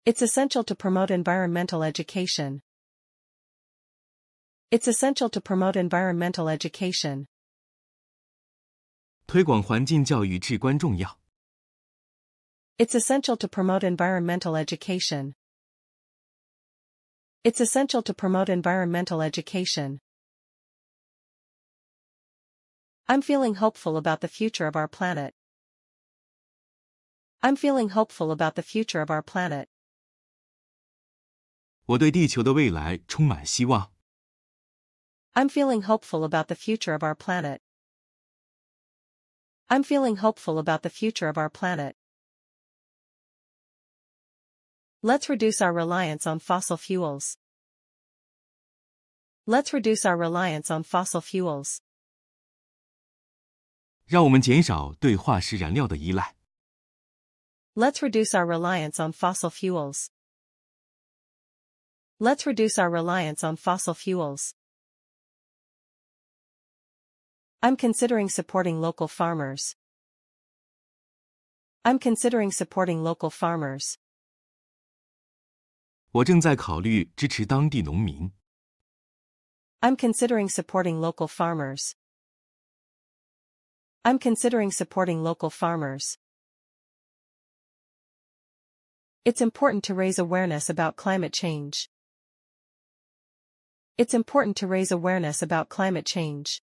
It's essential to promote environmental education. It's essential to promote environmental education. 推广环境教育至关重要。It's essential to promote environmental education. It's essential to promote environmental education. I'm feeling hopeful about the future of our planet. I'm feeling hopeful about the future of our planet. 我对地球的未来充满希望。I'm feeling hopeful about the future of our planet. I'm feeling hopeful about the future of our planet. Let's reduce our reliance on fossil fuels. Let's reduce our reliance on fossil fuels. 让我们减少对化石燃料的依赖。Let's reduce our reliance on fossil fuels. Let's reduce our reliance on fossil fuels. I'm considering supporting local farmers. I'm considering supporting local farmers. 我正在考虑支持当地农民。I'm considering supporting local farmers. I'm considering supporting local farmers. It's important to raise awareness about climate change. It's important to raise awareness about climate change.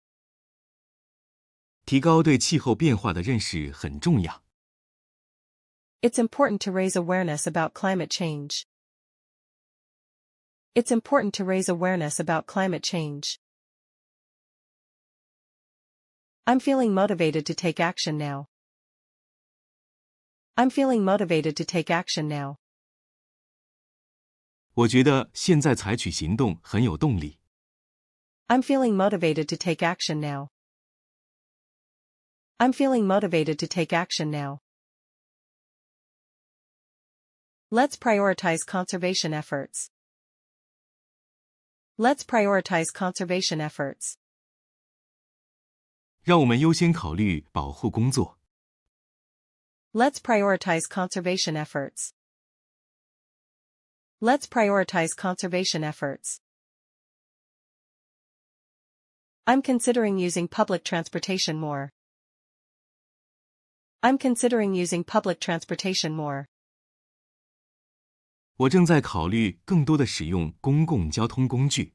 提高对气候变化的认识很重要。It's important to raise awareness about climate change. It's important to raise awareness about climate change. I'm feeling motivated to take action now. I'm feeling motivated to take action now. 我觉得现在采取行动很有动力。I'm feeling motivated to take action now. I'm feeling motivated to take action now. Let's prioritize conservation efforts. Let's prioritize conservation efforts. 让我们优先考虑保护工作。Let's prioritize conservation efforts. Let's prioritize conservation efforts. I'm considering using public transportation more. I'm considering using public transportation more. 我正在考虑更多的使用公共交通工具。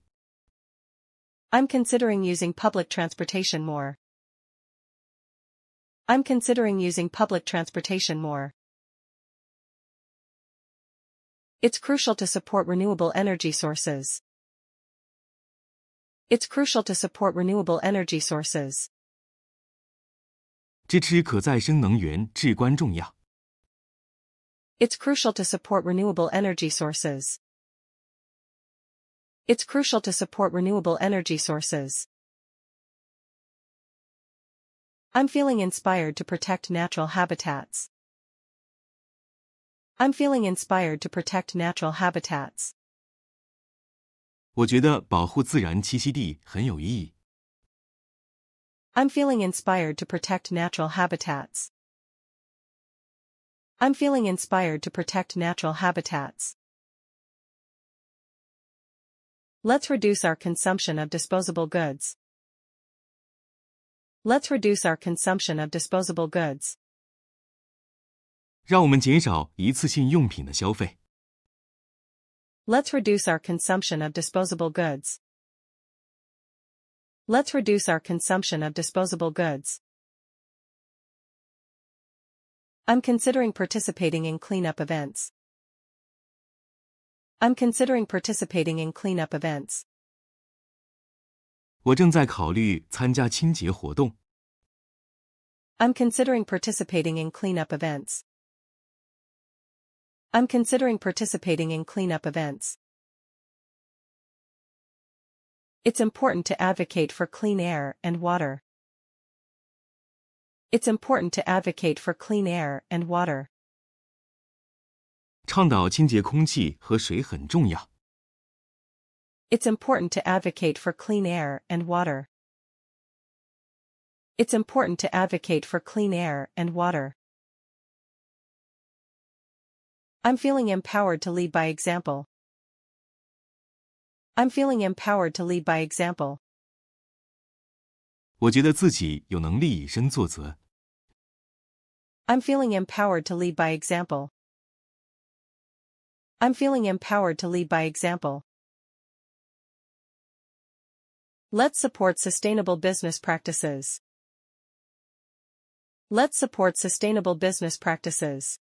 I'm considering using public transportation more. I'm considering using public transportation more. It's crucial to support renewable energy sources. It's crucial to support renewable energy sources. 支持可再生能源至关重要。It's crucial to support renewable energy sources. It's crucial to support renewable energy sources. I'm feeling inspired to protect natural habitats. I'm feeling inspired to protect natural habitats. 我觉得保护自然栖息地很有意义。I'm feeling inspired to protect natural habitats. I'm feeling inspired to protect natural habitats. Let's reduce our consumption of disposable goods. Let's reduce our consumption of disposable goods. 让我们减少一次性用品的消费。 Let's reduce our consumption of disposable goods. Let's reduce our consumption of disposable goods. I'm considering participating in cleanup events. I'm considering participating in cleanup events. 我正在考虑参加清洁活动。 I'm considering participating in cleanup events. I'm considering participating in cleanup events. It's important to advocate for clean air and water. It's important to advocate for clean air and water. 倡导清洁空气和水很重要。 It's important to advocate for clean air and water. It's important to advocate for clean air and water. I'm feeling empowered to lead by example. I'm feeling empowered to lead by example. 我觉得自己有能力以身作则。 I'm feeling empowered to lead by example. I'm feeling empowered to lead by example. Let's support sustainable business practices. Let's support sustainable business practices.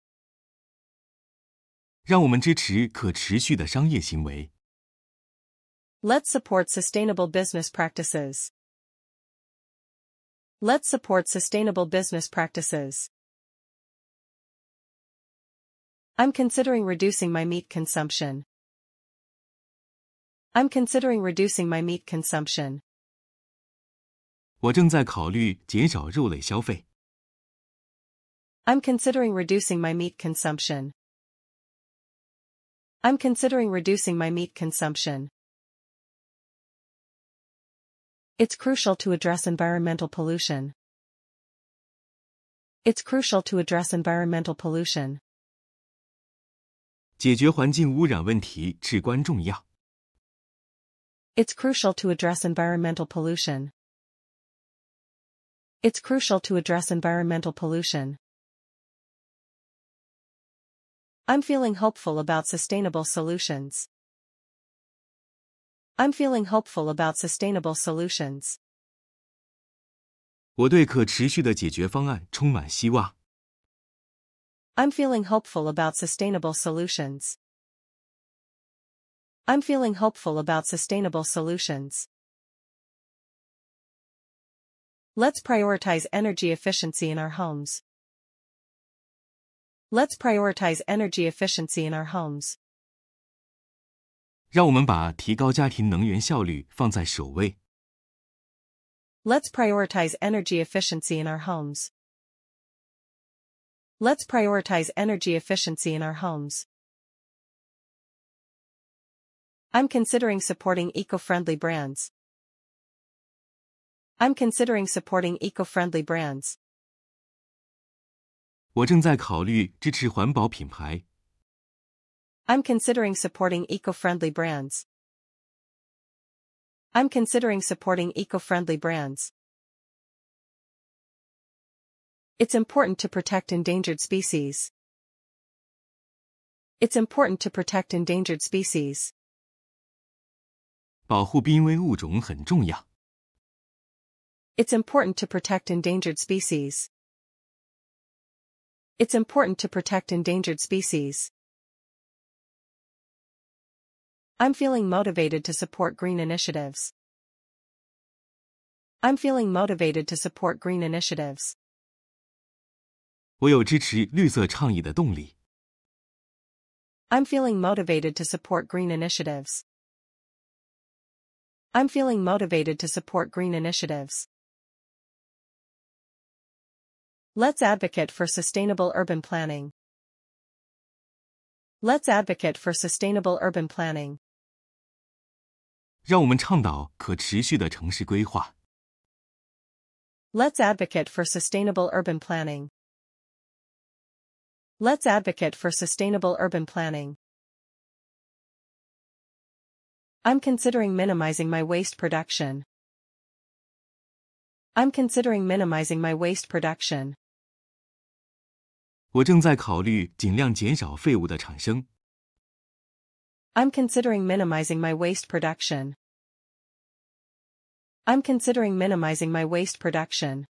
让我们支持可持续的商业行为。 Let's support sustainable business practices. Let's support sustainable business practices. I'm considering reducing my meat consumption. I'm considering reducing my meat consumption. 我正在考虑减少肉类消费。 I'm considering reducing my meat consumption. I'm considering reducing my meat consumption. It's crucial to address environmental pollution. It's crucial to address environmental pollution. 解决环境污染问题至关重要。 It's crucial to address environmental pollution. It's crucial to address environmental pollution. I'm feeling hopeful about sustainable solutions. I'm feeling hopeful about sustainable solutions. 我对可持续的解决方案充满希望。 I'm feeling hopeful about sustainable solutions. I'm feeling hopeful about sustainable solutions. Let's prioritize energy efficiency in our homes. Let's prioritize energy efficiency in our homes. 让我们把提高家庭能源效率放在首位。 Let's prioritize energy efficiency in our homes. Let's prioritize energy efficiency in our homes. I'm considering supporting eco-friendly brands. I'm considering supporting eco-friendly brands. 我正在考虑支持环保品牌。 I'm considering supporting eco-friendly brands. I'm considering supporting eco-friendly brands. It's important to protect endangered species. It's important to protect endangered species. 保护濒危物种很重要。 It's important to protect endangered species. It's important to protect endangered species. I'm feeling motivated to support green initiatives. I'm feeling motivated to support green initiatives. 我有支持绿色倡议的动力。 I'm feeling motivated to support green initiatives. I'm feeling motivated to support green initiatives. Let's advocate for sustainable urban planning. Let's advocate for sustainable urban planning. 让我们倡导可持续的城市规划。 Let's advocate for sustainable urban planning. Let's advocate for sustainable urban planning. I'm considering minimizing my waste production. I'm considering minimizing my waste production. 我正在考虑尽量减少废物的产生。I'm considering minimizing my waste production. I'm considering minimizing my waste production.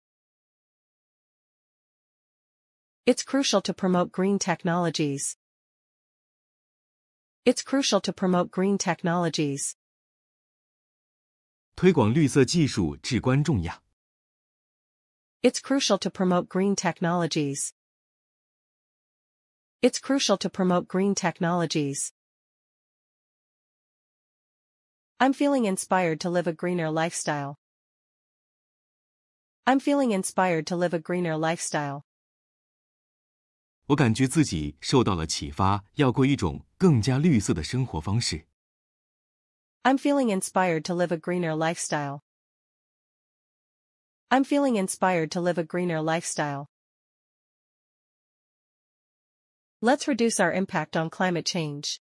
It's crucial to promote green technologies. It's crucial to promote green technologies. 推广绿色技术至关重要。It's crucial to promote green technologies. It's crucial to promote green technologies. I'm feeling inspired to live a greener lifestyle. I'm feeling inspired to live a greener lifestyle. 我感觉自己受到了启发，要过一种更加绿色的生活方式。I'm feeling inspired to live a greener lifestyle. I'm feeling inspired to live a greener lifestyle. Let's reduce our impact on climate change.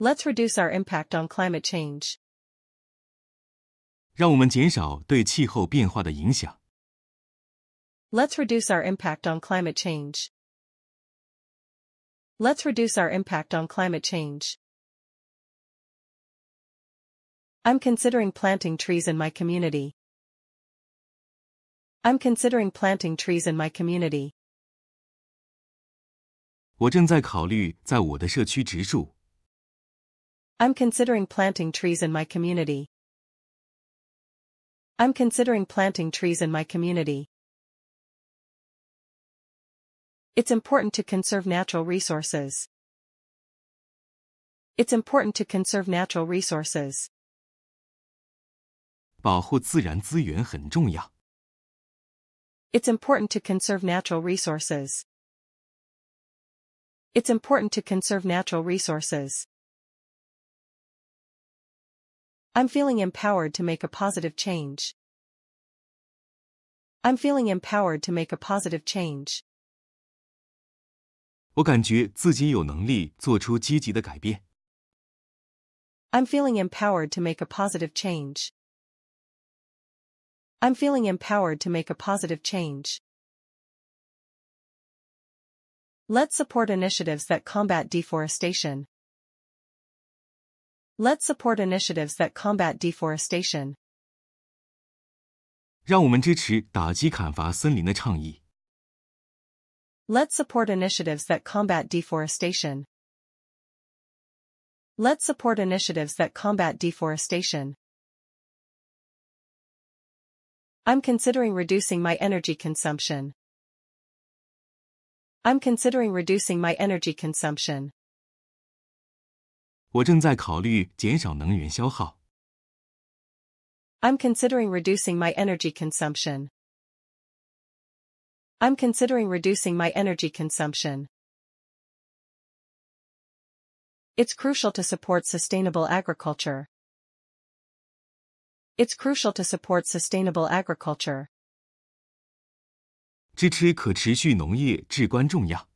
Let's reduce our impact on climate change. 让我们减少对气候变化的影响。 Let's reduce our impact on climate change. Let's reduce our impact on climate change. I'm considering planting trees in my community. I'm considering planting trees in my community. 我正在考虑在我的社区植树。I'm considering planting trees in my community. I'm considering planting trees in my community. It's important to conserve natural resources. It's important to conserve natural resources. 保护自然资源很重要。It's important to conserve natural resources. It's important to conserve natural resources. I'm feeling empowered to make a positive change. I'm feeling empowered to make a positive change. 我感觉自己有能力做出积极的改变。I'm feeling empowered to make a positive change. I'm feeling empowered to make a positive change. Let's support initiatives that combat deforestation. Let's support initiatives that combat deforestation. 让我们支持打击砍伐森林的倡议。 Let's support initiatives that combat deforestation. Let's support initiatives that combat deforestation. I'm considering reducing my energy consumption. I'm considering reducing my energy consumption. 我正在考虑减少能源消耗。I'm considering reducing my energy consumption. I'm considering reducing my energy consumption. It's crucial to support sustainable agriculture. It's crucial to support sustainable agriculture. 支持可持续农业至关重要。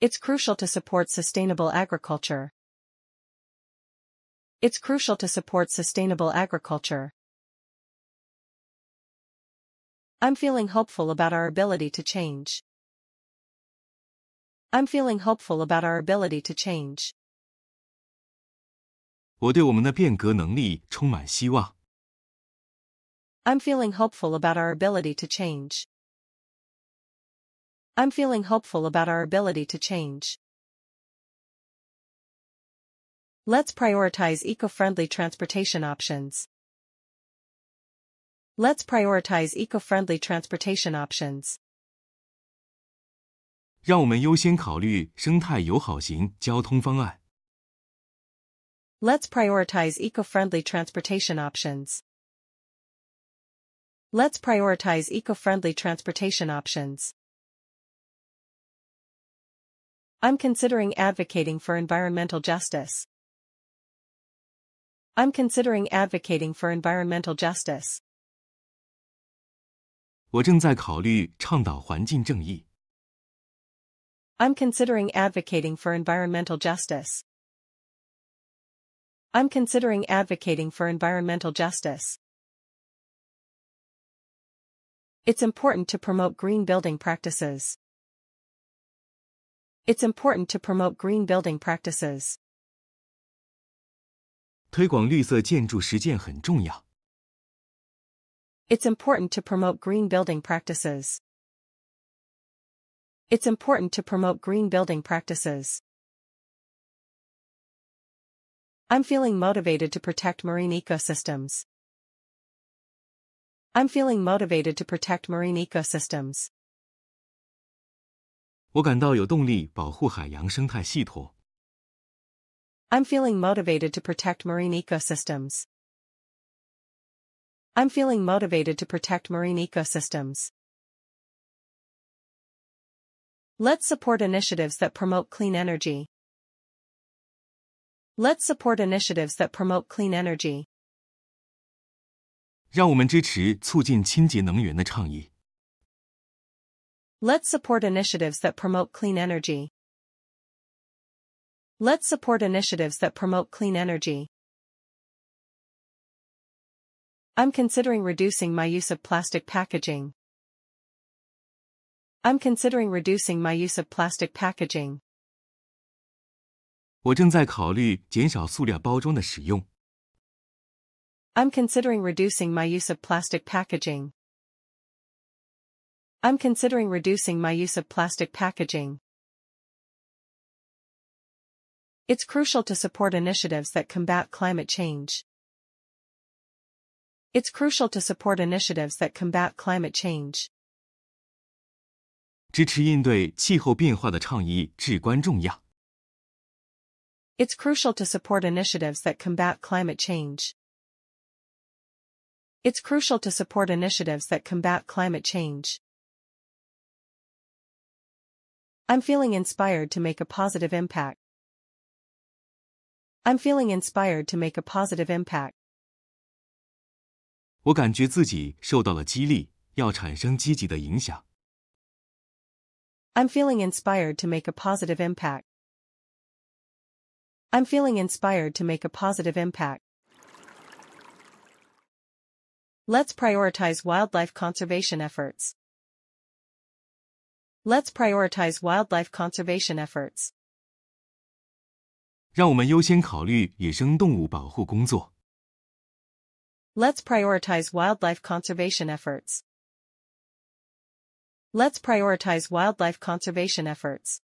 It's crucial to support sustainable agriculture. It's crucial to support sustainable agriculture. I'm feeling hopeful about our ability to change. I'm feeling hopeful about our ability to change. 我对我们的变革能力充满希望。I'm feeling hopeful about our ability to change. I'm feeling hopeful about our ability to change. Let's prioritize eco-friendly transportation options. Let's prioritize eco-friendly transportation options. 让我们优先考虑生态友好型交通方案。Let's prioritize eco-friendly transportation options. Let's prioritize eco-friendly transportation options. I'm considering advocating for environmental justice. I'm considering advocating for environmental justice. 我正在考虑倡导环境正义。 I'm considering advocating for environmental justice. I'm considering advocating for environmental justice. It's important to promote green building practices. It's important to promote green building practices. 推广绿色建筑实践很重要。 It's important to promote green building practices. It's important to promote green building practices. I'm feeling motivated to protect marine ecosystems. I'm feeling motivated to protect marine ecosystems. 我感到有动力保护海洋生态系统。 I'm feeling motivated to protect marine ecosystems. I'm feeling motivated to protect marine ecosystems. Let's support initiatives that promote clean energy. Let's support initiatives that promote clean energy. 让我们支持促进清洁能源的倡议。 Let's support initiatives that promote clean energy. Let's support initiatives that promote clean energy. I'm considering reducing my use of plastic packaging. I'm considering reducing my use of plastic packaging. 我正在考虑减少塑料包装的使用。 I'm considering reducing my use of plastic packaging. I'm considering reducing my use of plastic packaging. It's crucial to support initiatives that combat climate change. It's crucial to support initiatives that combat climate change. 支持应对气候变化的倡议至关重要。 It's crucial to support initiatives that combat climate change. It's crucial to support initiatives that combat climate change. I'm feeling inspired to make a positive impact. I'm feeling inspired to make a positive impact. 我感觉自己受到了激励，要产生积极的影响。 I'm feeling inspired to make a positive impact. I'm feeling inspired to make a positive impact. Let's prioritize wildlife conservation efforts. Let's prioritize wildlife conservation efforts. 让我们优先考虑野生动物保护工作。 Let's prioritize wildlife conservation efforts. Let's prioritize wildlife conservation efforts.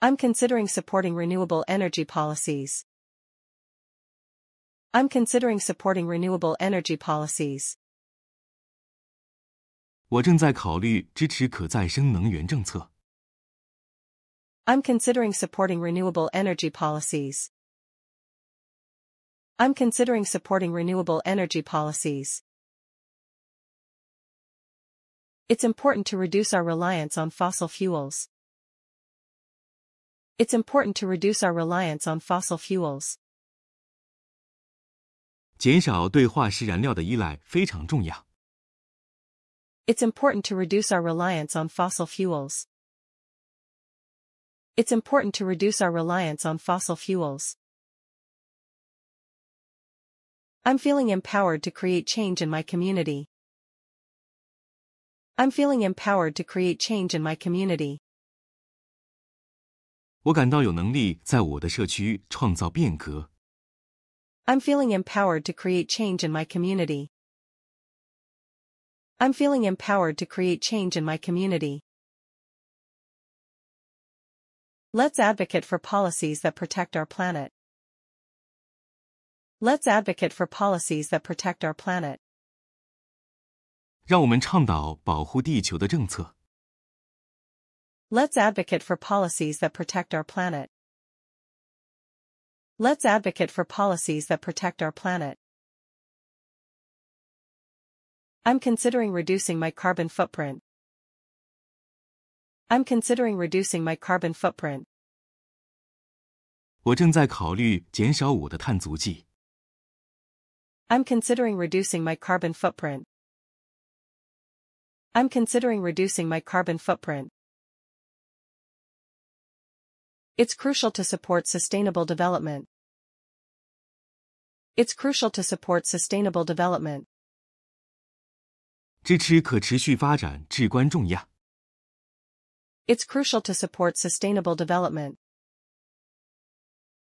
I'm considering supporting renewable energy policies. I'm considering supporting renewable energy policies. 我正在考虑支持可再生能源政策。 I'm considering supporting renewable energy policies. I'm considering supporting renewable energy policies. It's important to reduce our reliance on fossil fuels. It's important to reduce our reliance on fossil fuels. 减少对化石燃料的依赖非常重要。 It's important to reduce our reliance on fossil fuels. It's important to reduce our reliance on fossil fuels. I'm feeling empowered to create change in my community. I'm feeling empowered to create change in my community. 我感到有能力在我的社区创造变革。 I'm feeling empowered to create change in my community. I'm feeling empowered to create change in my community. Let's advocate for policies that protect our planet. Let's advocate for policies that protect our planet. 让我们倡导保护地球的政策。 Let's advocate for policies that protect our planet. Let's advocate for policies that protect our planet. I'm considering reducing my carbon footprint. I'm considering reducing my carbon footprint. 我正在考虑减少我的碳足迹。 I'm considering reducing my carbon footprint. I'm considering reducing my carbon footprint. It's crucial to support sustainable development. It's crucial to support sustainable development. 支持可持续发展至关重要。 It's crucial to support sustainable development.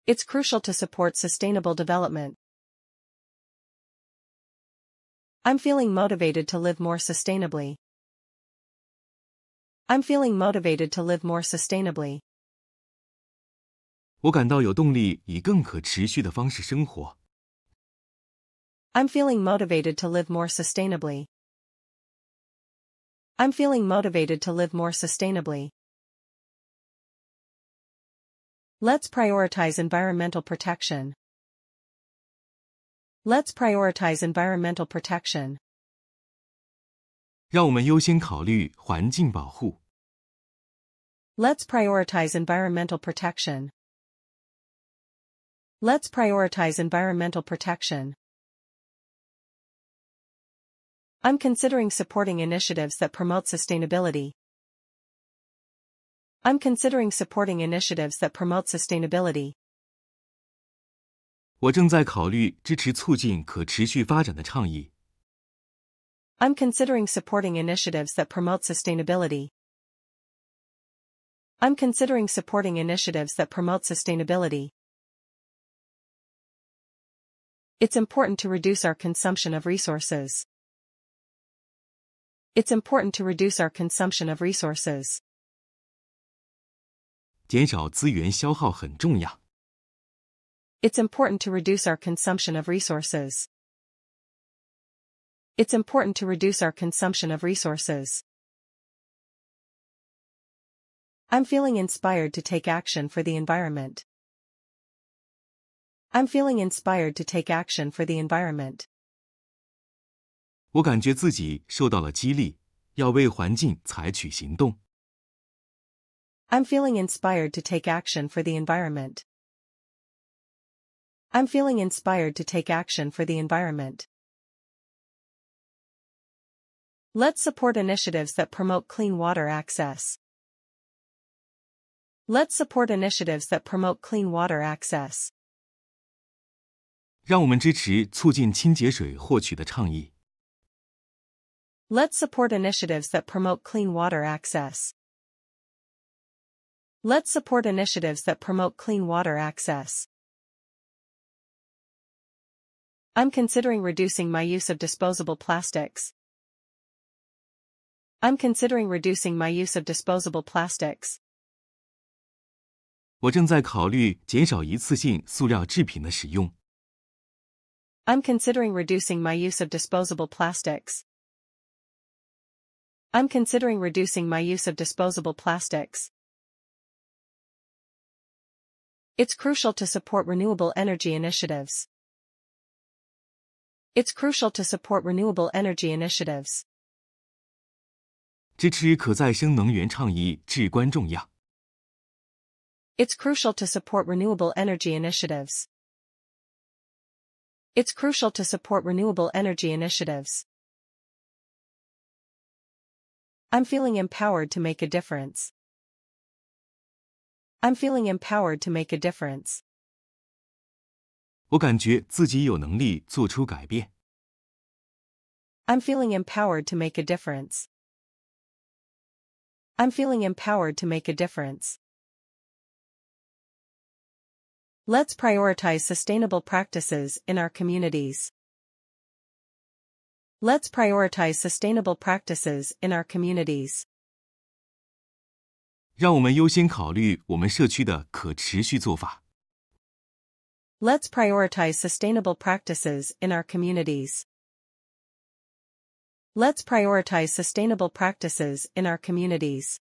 It's crucial to support sustainable development. I'm feeling motivated to live more sustainably. I'm feeling motivated to live more sustainably. 我感到有动力以更可持续的方式生活。 I'm feeling motivated to live more sustainably. I'm feeling motivated to live more sustainably. Let's prioritize environmental protection. Let's prioritize environmental protection. 让我们优先考虑环境保护。 Let's prioritize environmental protection. Let's prioritize environmental protection. I'm considering supporting initiatives that promote sustainability. I'm considering supporting initiatives that promote sustainability. 我正在考虑支持促进可持续发展的倡议。 I'm considering supporting initiatives that promote sustainability. I'm considering supporting initiatives that promote sustainability. It's important to reduce our consumption of resources. It's important to reduce our consumption of resources. 减少资源消耗很重要。 It's important to reduce our consumption of resources. It's important to reduce our consumption of resources. I'm feeling inspired to take action for the environment. I'm feeling inspired to take action for the environment. 我感觉自己受到了激励，要为环境采取行动。 I'm feeling inspired to take action for the environment. I'm feeling inspired to take action for the environment. Let's support initiatives that promote clean water access. Let's support initiatives that promote clean water access. 让我们支持促进清洁水获取的倡议。 Let's support initiatives that promote clean water access. Let's support initiatives that promote clean water access. I'm considering reducing my use of disposable plastics. I'm considering reducing my use of disposable plastics. 我正在考虑减少一次性塑料制品的使用。 I'm considering reducing my use of disposable plastics. I'm considering reducing my use of disposable plastics. It's crucial to support renewable energy initiatives. It's crucial to support renewable energy initiatives. 支持可再生能源倡议至关重要。 It's crucial to support renewable energy initiatives. It's crucial to support renewable energy initiatives. I'm feeling empowered to make a difference. I'm feeling empowered to make a difference. 我感觉自己有能力做出改变。 I'm feeling empowered to make a difference. I'm feeling empowered to make a difference. Let's prioritize sustainable practices in our communities. Let's prioritize sustainable practices in our communities. 让我们优先考虑我们社区的可持续做法。 Let's prioritize sustainable practices in our communities. Let's prioritize sustainable practices in our communities.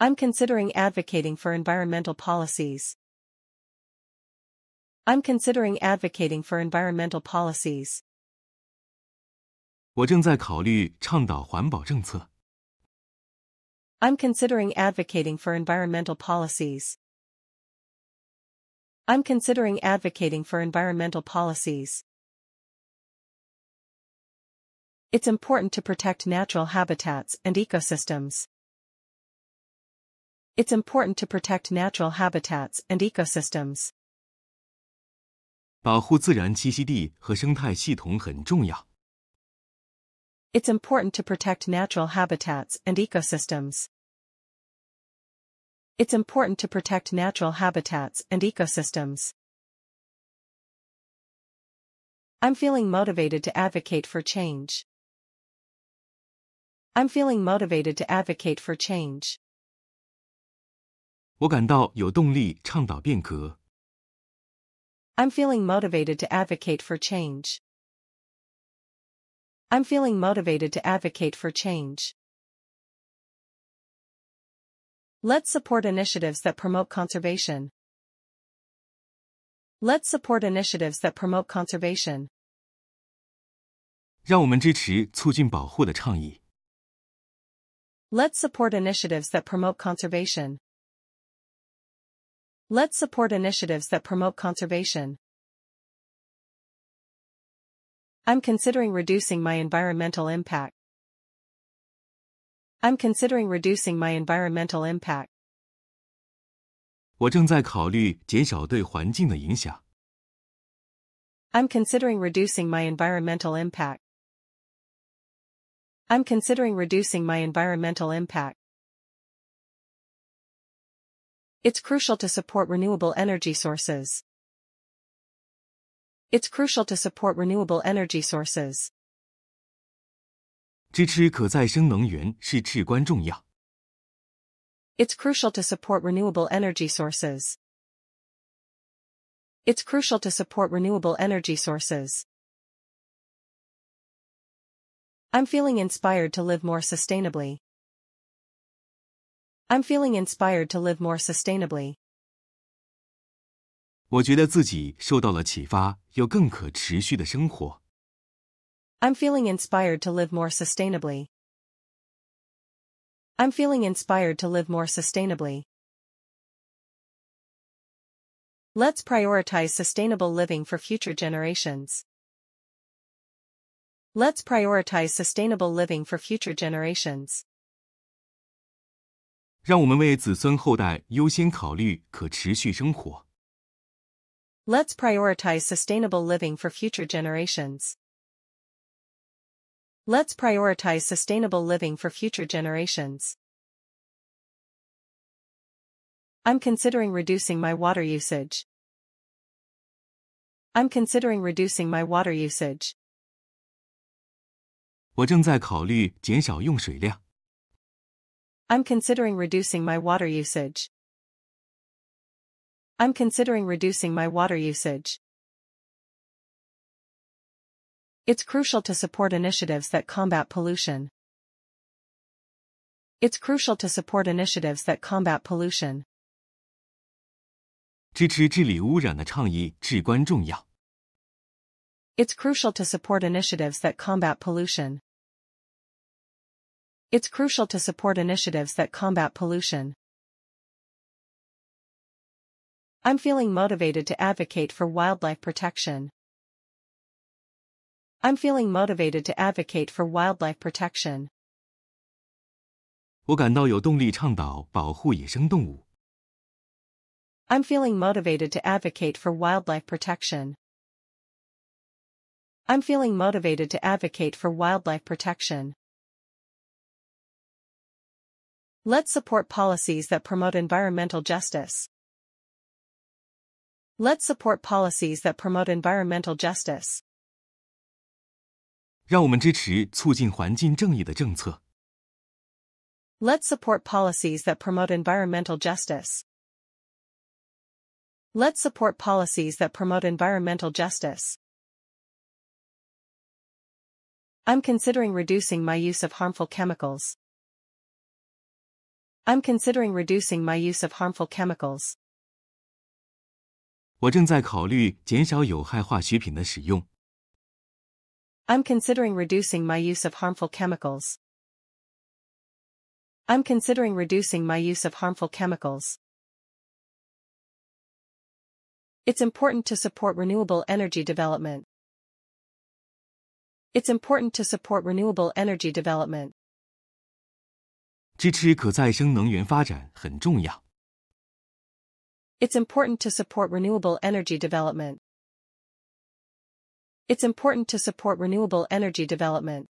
I'm considering advocating for environmental policies. I'm considering advocating for environmental policies. 我正在考虑倡导环保政策。 I'm considering advocating for environmental policies. I'm considering advocating for environmental policies. It's important to protect natural habitats and ecosystems. It's important to protect natural habitats and ecosystems. 保护自然栖息地和生态系统很重要。 It's important to protect natural habitats and ecosystems. It's important to protect natural habitats and ecosystems. I'm feeling motivated to advocate for change. I'm feeling motivated to advocate for change. 我感到有动力倡导变革。 I'm feeling motivated to advocate for change. I'm feeling motivated to advocate for change. Let's support initiatives that promote conservation. Let's support initiatives that promote conservation. 让我们支持促进保护的倡议。 Let's support initiatives that promote conservation. Let's support initiatives that promote conservation. I'm considering reducing my environmental impact. I'm considering reducing my environmental impact. 我正在考虑减少对环境的影响。 I'm considering reducing my environmental impact. I'm considering reducing my environmental impact. It's crucial to support renewable energy sources. It's crucial to support renewable energy sources. 支持可再生能源是至关重要。 It's crucial to support renewable energy sources. It's crucial to support renewable energy sources. I'm feeling inspired to live more sustainably. I'm feeling inspired to live more sustainably. 我觉得自己受到了启发，有更可持续的生活。 I'm feeling inspired to live more sustainably. I'm feeling inspired to live more sustainably. Let's prioritize sustainable living for future generations. Let's prioritize sustainable living for future generations. 让我们为子孙后代优先考虑可持续生活。 Let's prioritize sustainable living for future generations. Let's prioritize sustainable living for future generations. I'm considering reducing my water usage. I'm considering reducing my water usage. 我正在考虑减少用水量。 I'm considering reducing my water usage. I'm considering reducing my water usage. It's crucial to support initiatives that combat pollution. It's crucial to support initiatives that combat pollution. 支持治理污染的倡议至关重要。 It's crucial to support initiatives that combat pollution. It's crucial to support initiatives that combat pollution. I'm feeling motivated to advocate for wildlife protection. I'm feeling motivated to advocate for wildlife protection. 我感到有动力倡导保护野生动物。 I'm feeling motivated to advocate for wildlife protection. I'm feeling motivated to advocate for wildlife protection. Let's support policies that promote environmental justice. Let's support policies that promote environmental justice. 让我们支持促进环境正义的政策。 Let's support policies that promote environmental justice. Let's support policies that promote environmental justice. I'm considering reducing my use of harmful chemicals. I'm considering reducing my use of harmful chemicals. 我正在考虑减少有害化学品的使用。 I'm considering reducing my use of harmful chemicals. I'm considering reducing my use of harmful chemicals. It's important to support renewable energy development. It's important to support renewable energy development. 支持可再生能源发展很重要。 It's important to support renewable energy development. It's important to support renewable energy development.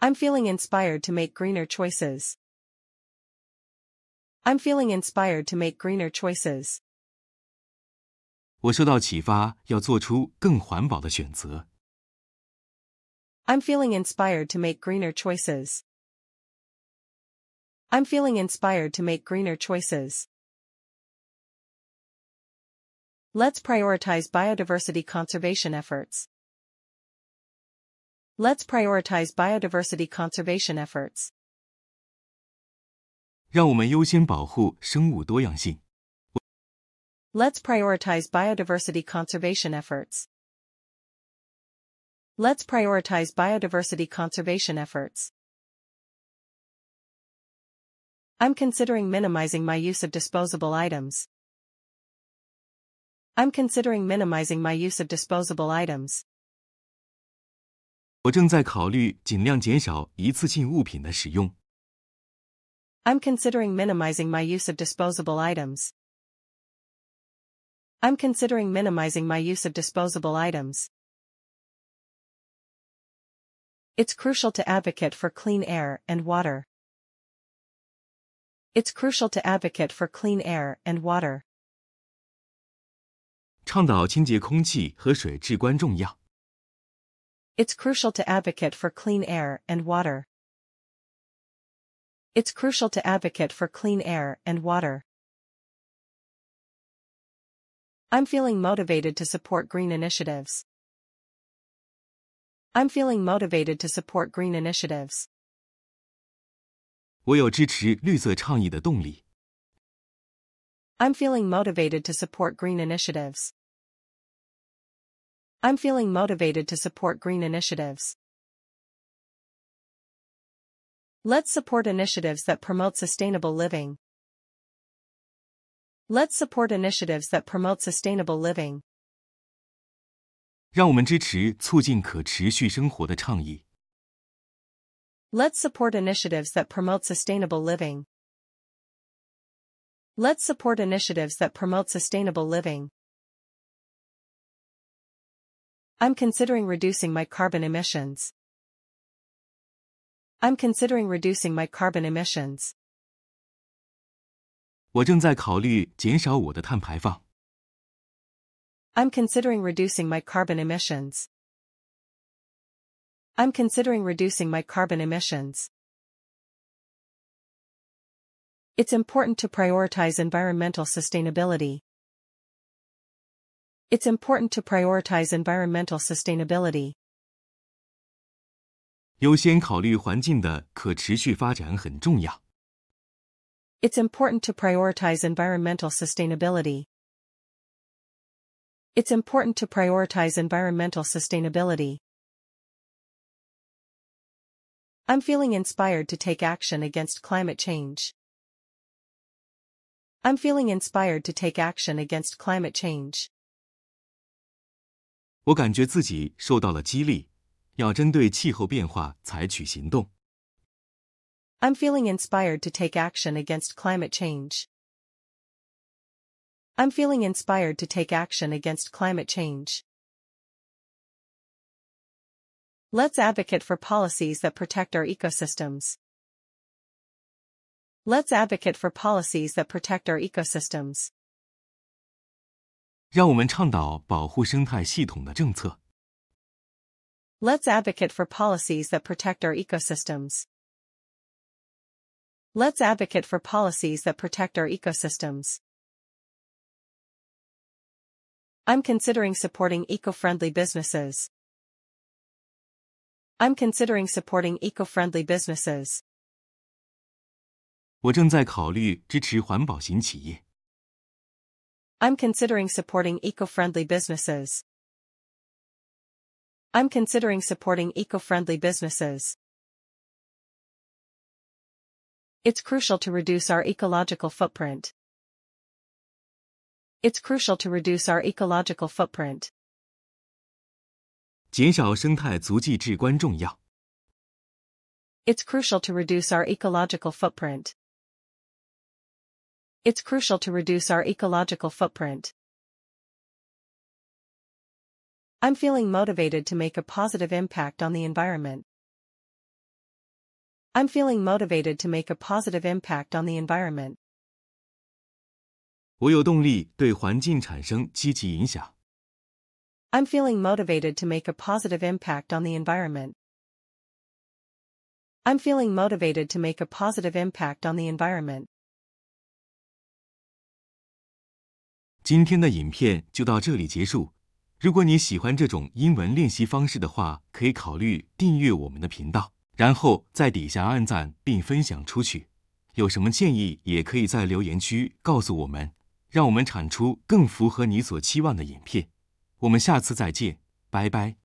I'm feeling inspired to make greener choices. I'm feeling inspired to make greener choices. 我受到启发，要做出更环保的选择。 I'm feeling inspired to make greener choices. I'm feeling inspired to make greener choices. Let's prioritize biodiversity conservation efforts. Let's prioritize biodiversity conservation efforts. 让我们优先保护生物多样性。 Let's prioritize biodiversity conservation efforts. Let's prioritize biodiversity conservation efforts. I'm considering minimizing my use of disposable items. I'm considering minimizing my use of disposable items. 我正在考虑尽量减少一次性物品的使用。 I'm considering minimizing my use of disposable items. I'm considering minimizing my use of disposable items. It's crucial to advocate for clean air and water. It's crucial to advocate for clean air and water. 倡导清洁空气和水至关重要。 It's crucial to advocate for clean air and water. It's crucial to advocate for clean air and water. I'm feeling motivated to support green initiatives. I'm feeling motivated to support green initiatives. 我有支持绿色倡议的动力。 I'm feeling motivated to support green initiatives. I'm feeling motivated to support green initiatives. Let's support initiatives that promote sustainable living. Let's support initiatives that promote sustainable living. 让我们支持促进可持续生活的倡议。 Let's support initiatives that promote sustainable living. Let's support initiatives that promote sustainable living. I'm considering reducing my carbon emissions. I'm considering reducing my carbon emissions. 我正在考虑减少我的碳排放。 I'm considering reducing my carbon emissions. I'm considering reducing my carbon emissions. It's important to prioritize environmental sustainability. It's important to prioritize environmental sustainability. 优先考虑环境的可持续发展很重要。 It's important to prioritize environmental sustainability. It's important to prioritize environmental sustainability. I'm feeling inspired to take action against climate change. I'm feeling inspired to take action against climate change. 我感觉自己受到了激励，要针对气候变化采取行动。 I'm feeling inspired to take action against climate change. I'm feeling inspired to take action against climate change. Let's advocate for policies that protect our ecosystems. Let's advocate for policies that protect our ecosystems. 让我们倡导保护生态系统的政策。 Let's advocate for policies that protect our ecosystems. Let's advocate for policies that protect our ecosystems. I'm considering supporting eco-friendly businesses. I'm considering supporting eco-friendly businesses. 我正在考虑支持环保型企业。 I'm considering supporting eco-friendly businesses. I'm considering supporting eco-friendly businesses. It's crucial to reduce our ecological footprint. It's crucial to reduce our ecological footprint. 减少生态足迹至关重要。 It's crucial to reduce our ecological footprint. It's crucial to reduce our ecological footprint. I'm feeling motivated to make a positive impact on the environment. I'm feeling motivated to make a positive impact on the environment. 我有动力对环境产生积极影响。 I'm feeling motivated to make a positive impact on the environment. I'm feeling motivated to make a positive impact on the environment. 今天的影片就到这里结束。如果你喜欢这种英文练习方式的话，可以考虑订阅我们的频道，然后在底下按赞并分享出去。有什么建议，也可以在留言区告诉我们，让我们产出更符合你所期望的影片。我们下次再见，拜拜。